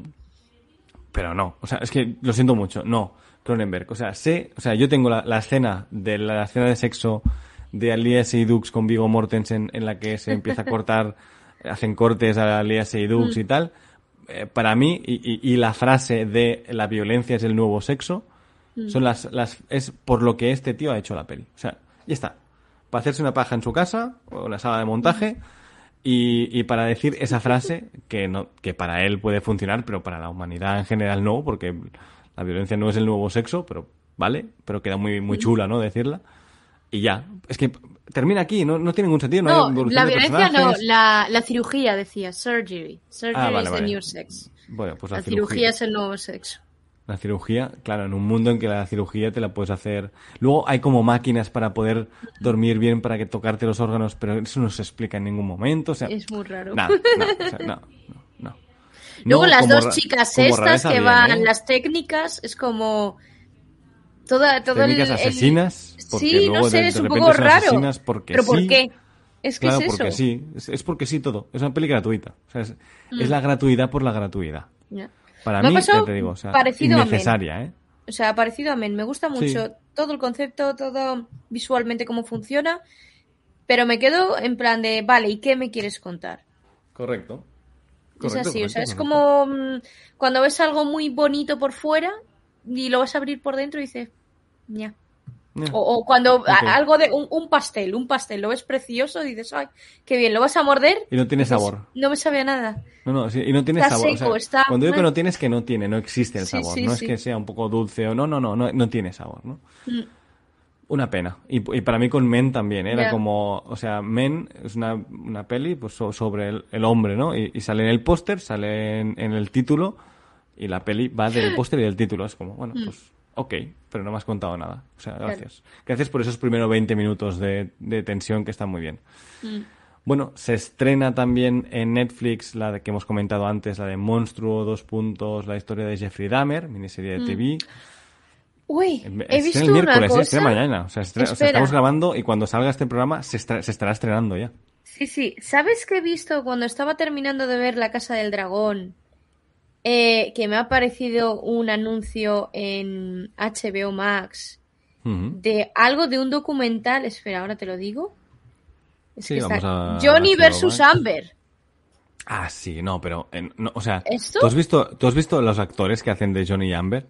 Pero no. O sea, es que lo siento mucho. No, Cronenberg. O sea, sé. O sea, yo tengo la, la escena de la escena de sexo de Alias y Dux con Vigo Mortensen en la que se empieza a cortar, hacen cortes a Alias y Dux y tal. Eh, para mí, y, y- y la frase de la violencia es el nuevo sexo, son las, las, es por lo que este tío ha hecho la peli. O sea, ya está. Para hacerse una paja en su casa, o una sala de montaje, y, y para decir esa frase que no, que para él puede funcionar, pero para la humanidad en general no, porque la violencia no es el nuevo sexo, pero vale, pero queda muy, muy chula, ¿no? Decirla. Y ya. Es que termina aquí, no, no tiene ningún sentido. No, la violencia no, la, la cirugía decía, surgery. Surgery Ah, vale, is vale. the new sex. Bueno, pues La, la, cirugía es el nuevo sexo. La cirugía, claro, en un mundo en que la cirugía te la puedes hacer. Luego hay como máquinas para poder dormir bien, para que tocarte los órganos, pero eso no se explica en ningún momento. O sea, Es muy raro. nada, no, o sea, no, no. Luego las dos chicas estas que bien, van, ¿eh? las técnicas, es como... Toda, todo Técnicas el- asesinas, porque Sí, luego no sé, de- es un poco raro. porque ¿Pero por qué? Es que Claro, es eso. porque sí, es, es porque sí todo. Es una peli gratuita. O sea, es, Mm. es la gratuidad por la gratuidad. Para Me mí, ya te digo, o sea, parecido a Men. innecesaria, ¿eh? O sea, parecido a Men. Me gusta Sí. mucho todo el concepto, todo visualmente cómo funciona, pero me quedo en plan de, vale, ¿y qué me quieres contar? Correcto. es así, o sea, es como mm, cuando ves algo muy bonito por fuera y lo vas a abrir por dentro y dices, ya. O, o cuando a- algo de un, un pastel, un pastel, lo ves precioso y dices, ay, qué bien, lo vas a morder. Y no tiene sabor. No me sabe a nada. No, no, sí, y no tiene Está sabor. o seco, sea, está- Cuando digo que no tiene es que no tiene, no existe el Sí, sabor. sí, no es que sea un poco dulce o no, no, no, no, no tiene sabor, ¿no? Mm. Una pena. Y, y para mí con Men también, ¿eh? era como, o sea, Men es una, una peli pues, so- sobre el, el hombre, ¿no? Y, y sale en el póster, sale en, en el título, y la peli va del póster y del título. Es como, bueno, Mm. pues, ok, pero no me has contado nada. O sea, gracias. Gracias por esos primeros 20 minutos de, de tensión que están muy bien. Mm. Bueno, se estrena también en Netflix la de que hemos comentado antes, la de Monstruo, dos puntos, la historia de Jeffrey Dahmer, miniserie de Mm. TV. Uy, he Estrena visto el miércoles, una ¿eh? cosa. mañana. O sea, o estamos grabando y cuando salga este programa se, se estará estrenando ya. Sí, sí. ¿Sabes qué he visto cuando estaba terminando de ver La Casa del Dragón? Eh, que me ha aparecido un anuncio en HBO Max de algo de un documental. Espera, ahora te lo digo. Es Sí, que está- vamos a- Johnny versus. Amber. Ah, sí, no, pero, no, o sea, ¿Esto? ¿tú has, visto, ¿tú has visto los actores que hacen de Johnny y Amber?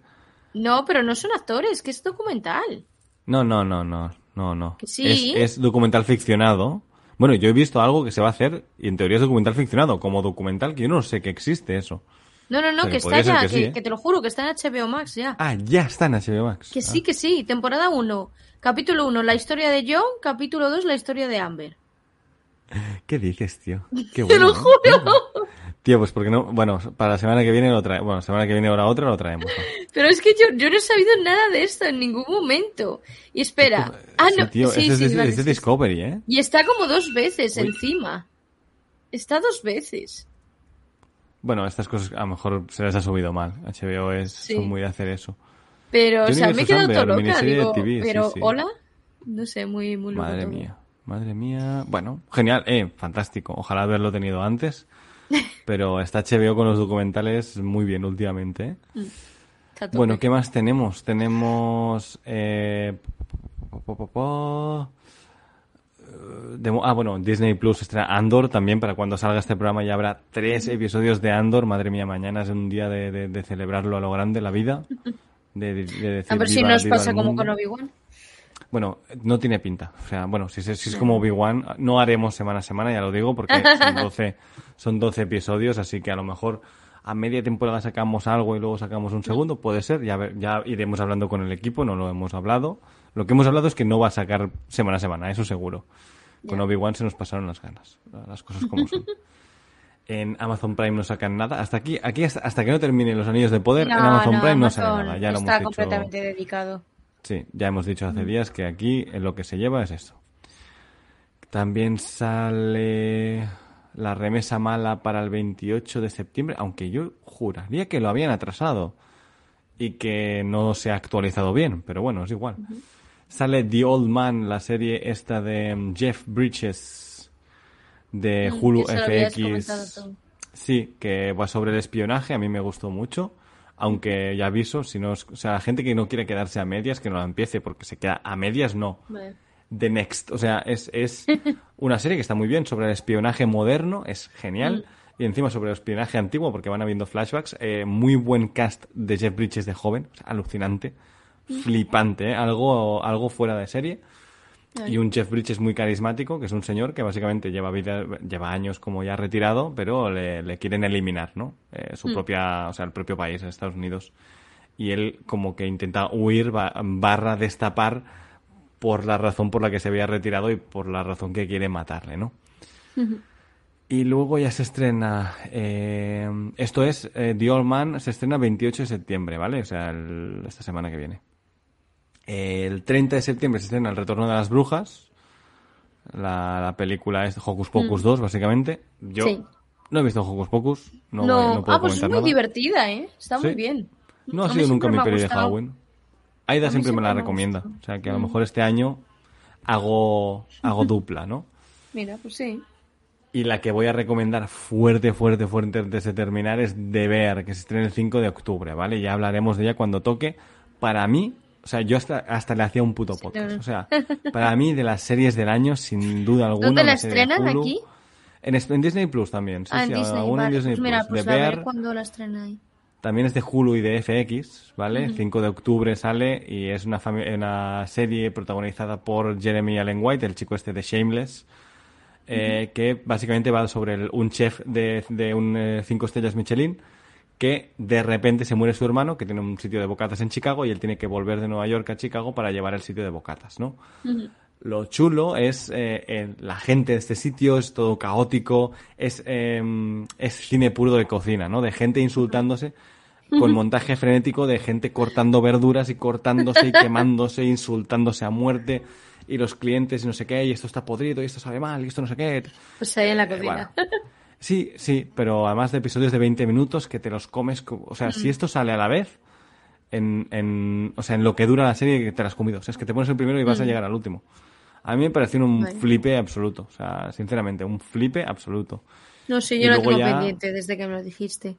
No, pero no son actores, que es documental. No, no, no, no, no, no. Sí. Es, es documental ficcionado. Bueno, yo he visto algo que se va a hacer y en teoría es documental ficcionado, como documental que yo no sé que existe eso. No, no, no, que que está ya, que que, sí, ¿eh? que te lo juro, que está en HBO Max ya. Ah, ya está en HBO Max. Que Ah. sí, que sí. Temporada 1. Capítulo 1, la historia de John. Capítulo 2, la historia de Amber. ¿Qué dices, tío? Qué Te lo bueno, ¿eh? juro. Tío, pues porque no, bueno, para la semana que viene lo traemos, bueno, semana que viene la otra lo traemos. ¿no? Pero es que yo, yo no he sabido nada de esto en ningún momento. Y espera. Ah, Sí, no. tío, sí, ese es sí, de, vale, es sí, sí. Discovery, ¿eh? Y está como dos veces Uy. encima. Está dos veces. Bueno, estas cosas a lo mejor se les ha subido mal. HBO es, Sí. son muy de hacer eso. Pero, o sea, me he quedado todo loca. Digo, TV, pero, sí. ¿hola? No sé, muy, muy Madre mía, madre mía. Bueno, genial, eh, fantástico. Ojalá haberlo tenido antes. Pero está HBO con los documentales muy bien últimamente. ¿eh? Tope. Bueno, ¿qué más tenemos? Tenemos... Eh, po, po, po, po, eh, de ah, bueno, Disney Plus estrena Andor también. Para cuando salga este programa ya habrá tres episodios de Andor. Madre mía, mañana es un día de, de- de celebrarlo a lo grande, la vida. De, de- de decir, A ver si "Viva- nos viva pasa como mundo". con Obi-Wan. Bueno, no tiene pinta. O sea, bueno, si, es- si es como Obi-Wan, no haremos semana a semana, ya lo digo, porque son 12, son 12 episodios, así que a lo mejor a media temporada sacamos algo y luego sacamos un segundo, puede ser, ya, ya iremos hablando con el equipo, no lo hemos hablado. Lo que hemos hablado es que no va a sacar semana a semana, eso seguro. Con Obi-Wan se nos pasaron las ganas, las cosas como son. En Amazon Prime no sacan nada. Hasta aquí, aquí hasta, hasta que no terminen los anillos de poder, en Amazon Prime no sale Amazon nada. Ya lo está hemos dicho. completamente dedicado. Sí, ya hemos dicho hace días que aquí lo que se lleva es eso. También sale la remesa mala para el 28 de septiembre, aunque yo juraría que lo habían atrasado y que no se ha actualizado bien, pero bueno, es igual. Sale The Old Man, la serie esta de mm, Jeff Bridges de Mm, Hulu FX. Sí, que va sobre el espionaje, a mí me gustó mucho. Aunque ya aviso, si no es- o sea, la gente que no quiere quedarse a medias, que no la empiece, porque se queda a medias, no. Vale. The Next. O sea, es, es una serie que está muy bien sobre el espionaje moderno, es genial. Y encima sobre el espionaje antiguo, porque van habiendo flashbacks. Eh, muy buen cast de Jeff Bridges de joven, o sea, alucinante. Flipante, ¿eh? algo, algo fuera de serie. Y un Jeff Bridges muy carismático, que es un señor que básicamente lleva vida, lleva años como ya retirado, pero le, le quieren eliminar, ¿no? Eh, su propia, o sea, el propio país, Estados Unidos. Y él como que intenta huir, ba- barra destapar por la razón por la que se había retirado y por la razón que quiere matarle, ¿no? Y luego ya se estrena. eh, esto es eh, The Old Man, se estrena 28 de septiembre, ¿vale? O sea, el- esta semana que viene. El 30 de septiembre se estrena El Retorno de las Brujas. La, la película es Hocus Pocus 2, básicamente. Yo Sí. no he visto Hocus Pocus. No, No, no puedo ah, pues es muy nada. divertida, ¿eh? Está muy Sí. bien. No ha A mí sido nunca mi ha peli de. Halloween. Aida siempre me la me ha recomienda. O sea que a lo Mm. mejor este año hago, hago dupla, ¿no? Mira, pues sí. Y la que voy a recomendar fuerte, fuerte, fuerte antes de terminar es The Bear, que se estrena el 5 de octubre, ¿vale? Ya hablaremos de ella cuando toque. Para mí, o sea, yo hasta, hasta le hacía un puto podcast. no. O sea, para mí, de las series del año, sin duda alguna. ¿Dónde la estrenan aquí? En, en Disney Plus también. Sí, ah, en sí, Disney, alguna en. Disney Pues mira, Plus. pues veré Bear cuando la estrena ahí. también es de Hulu y de FX, ¿vale? 5 de octubre sale y es una, una serie protagonizada por Jeremy Allen White, el chico este de Shameless, eh, que básicamente va sobre el- un chef de, de un 5 estrellas Michelin que de repente se muere su hermano, que tiene un sitio de bocatas en Chicago y él tiene que volver de Nueva York a Chicago para llevar el sitio de bocatas, ¿no? Lo chulo es eh, la gente de este sitio, es todo caótico, es, eh, es cine puro de cocina, ¿no? De gente insultándose con montaje frenético de gente cortando verduras y cortándose y quemándose, insultándose a muerte y los clientes y no sé qué, y esto está podrido y esto sabe mal y esto no sé qué. Pues ahí en la Eh, cocina. bueno. Sí, sí, pero además de episodios de 20 minutos que te los comes, co- o sea, si esto sale a la vez, en, en, o sea, en lo que dura la serie que te la has comido, o sea, es que te pones el primero y vas a llegar al último. A mí me pareció un Vale. flipe absoluto, o sea, sinceramente, un flipe absoluto. No sé, yo lo tengo ya- pendiente desde que me lo dijiste.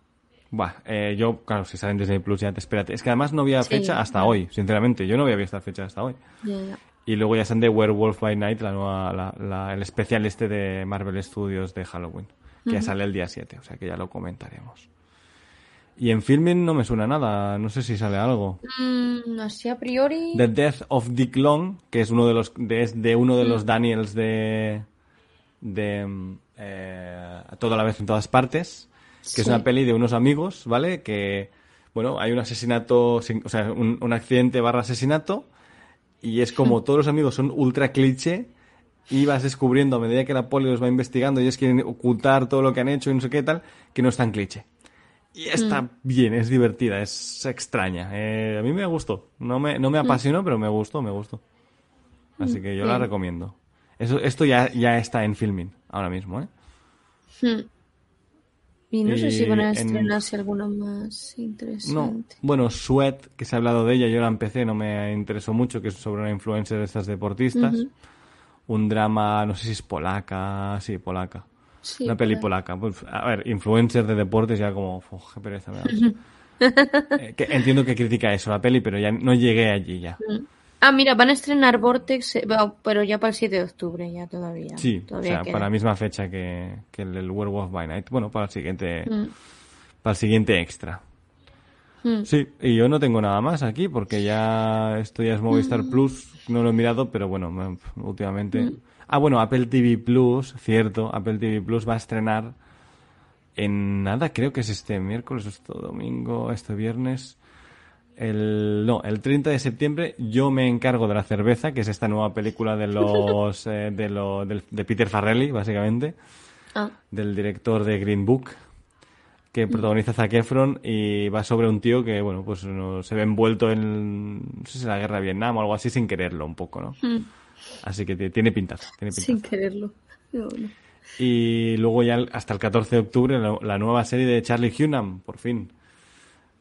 Buah, eh, yo, claro, si sale en Disney Plus ya te espérate. Es que además no había Sí, fecha hasta hoy, sinceramente. Yo no había visto la fecha hasta hoy. Ya, ya. Y luego ya están de Werewolf by Night, la nueva, la- la- el especial este de Marvel Studios de Halloween, que sale el día 7, o sea que ya lo comentaremos. Y en filming no me suena nada, no sé si sale algo. Mm, así a priori. The Death of Dick Long, que es uno de los de, es de uno de los Daniels de de mm, eh, a toda la vez en todas partes, que es una peli de unos amigos, ¿vale? Que bueno, hay un asesinato, sin- o sea, un, un accidente barra asesinato y es como todos los amigos son ultra cliché y vas descubriendo a medida que la poli los va investigando y ellos quieren ocultar todo lo que han hecho y no sé qué tal, que no es tan cliché. Y está bien, es divertida, es extraña. Eh, a mí me gustó. No me, no me apasionó, pero me gustó, me gustó. Así que yo la bien. recomiendo. Eso, esto ya, ya está en filming ahora mismo, ¿eh? Hmm. Y no sé Y si van a en- estrenarse alguna más No. interesante. Bueno, Sweat, que se ha hablado de ella, yo la empecé, no me interesó mucho, que es sobre una influencer de estas deportistas. Ujú. Un drama, no sé si es polaca, sí, polaca. Sí, una peli polaca. Pues, a ver, influencer de deportes ya como, qué pereza me. Eh, que entiendo que critica eso la peli, pero ya no llegué allí ya. Ah, mira, van a estrenar Vortex, eh, pero ya para el 7 de octubre, ya todavía. Sí, o todavía sea, queda. para la misma fecha que, que el, el Werewolf by Night. Bueno, para el siguiente, Mm. para el siguiente extra. Mm. Sí, y yo no tengo nada más aquí porque ya esto ya es Movistar Mm. Plus, no lo he mirado, pero bueno, me- últimamente. Ah, bueno, Apple TV Plus, cierto, Apple TV Plus va a estrenar en nada, creo que es este miércoles, este domingo, este viernes. El, no, el 30 de septiembre yo me encargo de la cerveza, que es esta nueva película de los eh, de, lo, del- de Peter Farrelly, básicamente Ah, del director de Green Book, Mm. Que protagoniza Zac Efron y va sobre un tío que, bueno, pues no, se ve envuelto en, no sé si la guerra de Vietnam o algo así sin quererlo un poco, ¿no? Así que tiene pintaza, tiene pintaza. Mm. sin quererlo. Y luego ya hasta el 14 de octubre la, la nueva serie de Charlie Hunnam, por fin.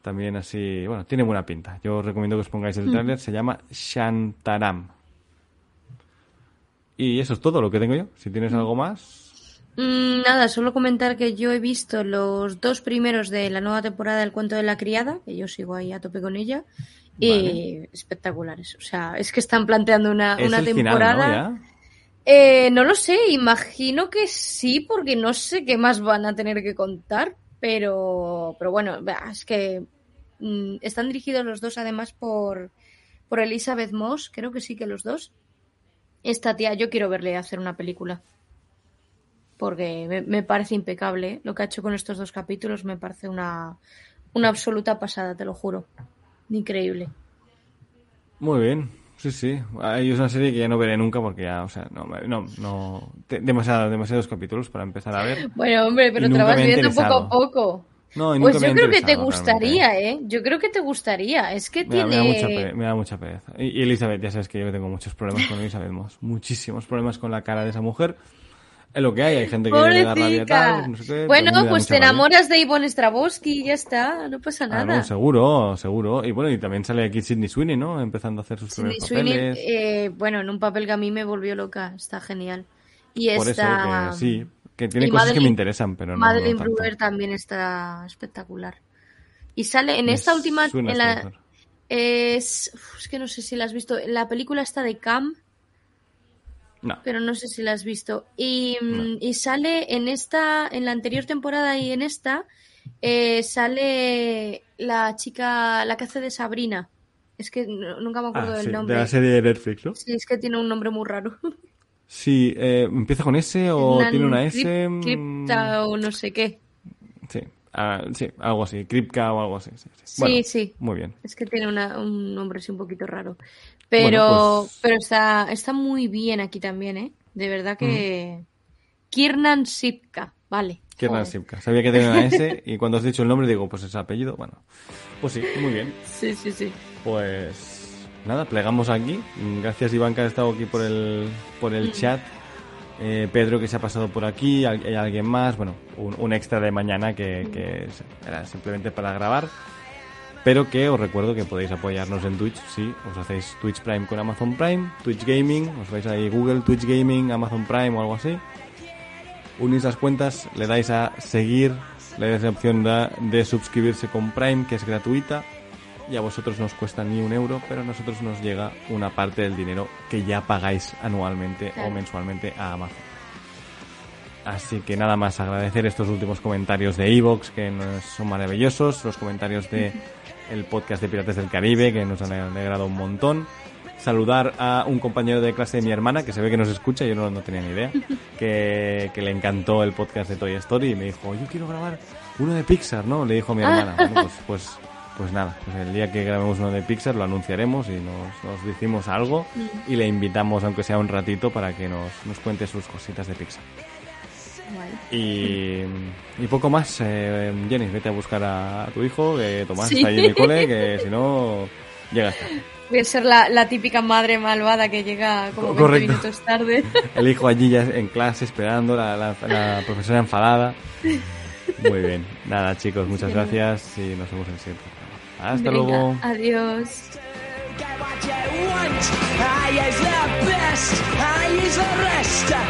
También así, bueno, tiene buena pinta. Yo os recomiendo que os pongáis el tráiler, se llama Shantaram. Y eso es todo lo que tengo yo. Si tienes algo más. Mm, nada, solo comentar que yo he visto los dos primeros de la nueva temporada del cuento de la criada, que yo sigo ahí a tope con ella, y espectaculares. O sea, es que están planteando una, Es una el final, temporada. ¿no? Eh, no lo sé, imagino que sí, porque no sé qué más van a tener que contar, pero, pero bueno, es que mm, están dirigidos los dos además por, por Elizabeth Moss, creo que sí que los dos. Esta tía, yo quiero verle hacer una película, porque me, me parece impecable lo que ha hecho con estos dos capítulos, me parece una, una absoluta pasada, te lo juro. Increíble. Muy bien. Sí, sí. Hay una serie que ya no veré nunca porque ya, o sea, no, no, no. demasiado- demasiados capítulos para empezar a ver. Bueno, hombre, pero te vas viendo poco a poco. No, y Pues yo creo que te gustaría, ¿eh? Yo creo que te gustaría. Es que Me da, me da tiene... mucha pere- me da mucha pereza. Y, y Elizabeth, ya sabes que yo tengo muchos problemas con Elizabeth Moss. Muchísimos problemas con la cara de esa mujer. Es lo que hay. Hay gente que le da rabia tal, no sé qué, bueno, me da pues te rabia. enamoras de Ivonne Straboski y ya está, no pasa Ah, nada. no, seguro, seguro. Y bueno, y también sale aquí Sidney Sweeney, ¿no? Empezando a hacer sus Sydney primeros Sweeney, papeles. eh, bueno, en un papel que a mí me volvió loca, está genial. Y Por está... eso que sí, que tiene y cosas que me interesan, pero no, Madeline no. Brewer también está espectacular. Y sale en Me esta última... en este la- es, que no sé si la has visto. La película está de Cam, No. pero no sé si la has visto. Y, mm, No. y sale en esta, en la anterior temporada y en esta, eh, sale la chica, la que hace de Sabrina. Es que no- nunca me acuerdo Ah, del sí, de nombre. la serie de Netflix, ¿no? Sí, es que tiene un nombre muy raro. Sí, eh, ¿empieza con S o Nan- tiene una S? mm, Cripta o no sé qué. Sí, ah, sí, algo así, Kripka o algo así. Sí, sí. Sí, Bueno, sí. Muy bien. Es que tiene una- un nombre así un poquito raro. Pero, Bueno, pues- pero está, está muy bien aquí también, ¿eh? De verdad que. Kiernan Sipka, vale. Kiernan. Sipka. Sabía que tenía una S y cuando has dicho el nombre digo, pues ese apellido. Bueno, pues sí, muy bien. Sí, sí, sí. Pues nada, plegamos aquí. Gracias Iván que ha estado aquí por el, por el chat. Eh, Pedro que se ha pasado por aquí, hay alguien más, bueno, un, un extra de mañana que, que es- era simplemente para grabar. Pero que os recuerdo que podéis apoyarnos en Twitch si os hacéis Twitch Prime con Amazon Prime, Twitch Gaming, os vais ahí Google, Twitch Gaming, Amazon Prime o algo así. Unís las cuentas, le dais a seguir, le dais la opción de, de suscribirse con Prime, que es gratuita. Y a vosotros no os cuesta ni un euro, pero a nosotros nos llega una parte del dinero que ya pagáis anualmente o mensualmente a Amazon. Así que nada más agradecer estos últimos comentarios de Evox que son maravillosos, los comentarios de el podcast de Piratas del Caribe que nos han alegrado un montón. Saludar a un compañero de clase de mi hermana que se ve que nos escucha, yo no, no tenía ni idea, que, que le encantó el podcast de Toy Story y me dijo, yo quiero grabar uno de Pixar, ¿no? Le dijo a mi hermana. Bueno, pues, pues, pues nada, pues el día que grabemos uno de Pixar lo anunciaremos y nos, nos decimos algo y le invitamos, aunque sea un ratito, para que nos, nos cuente sus cositas de Pixar. Y, y poco más. Eh, Jenny, vete a buscar a, tu hijo, que Tomás Sí. está ahí en el cole, que si no, llega tarde. Voy a ser la, la típica madre malvada que llega como 20 Correcto. minutos tarde. El hijo allí ya en clase esperando, la, la- la profesora enfadada. Muy bien. Nada, chicos, muchas gracias y nos vemos en el siguiente programa. Hasta Venga, luego. Adiós. Get what you want. I is the best. I is the rest.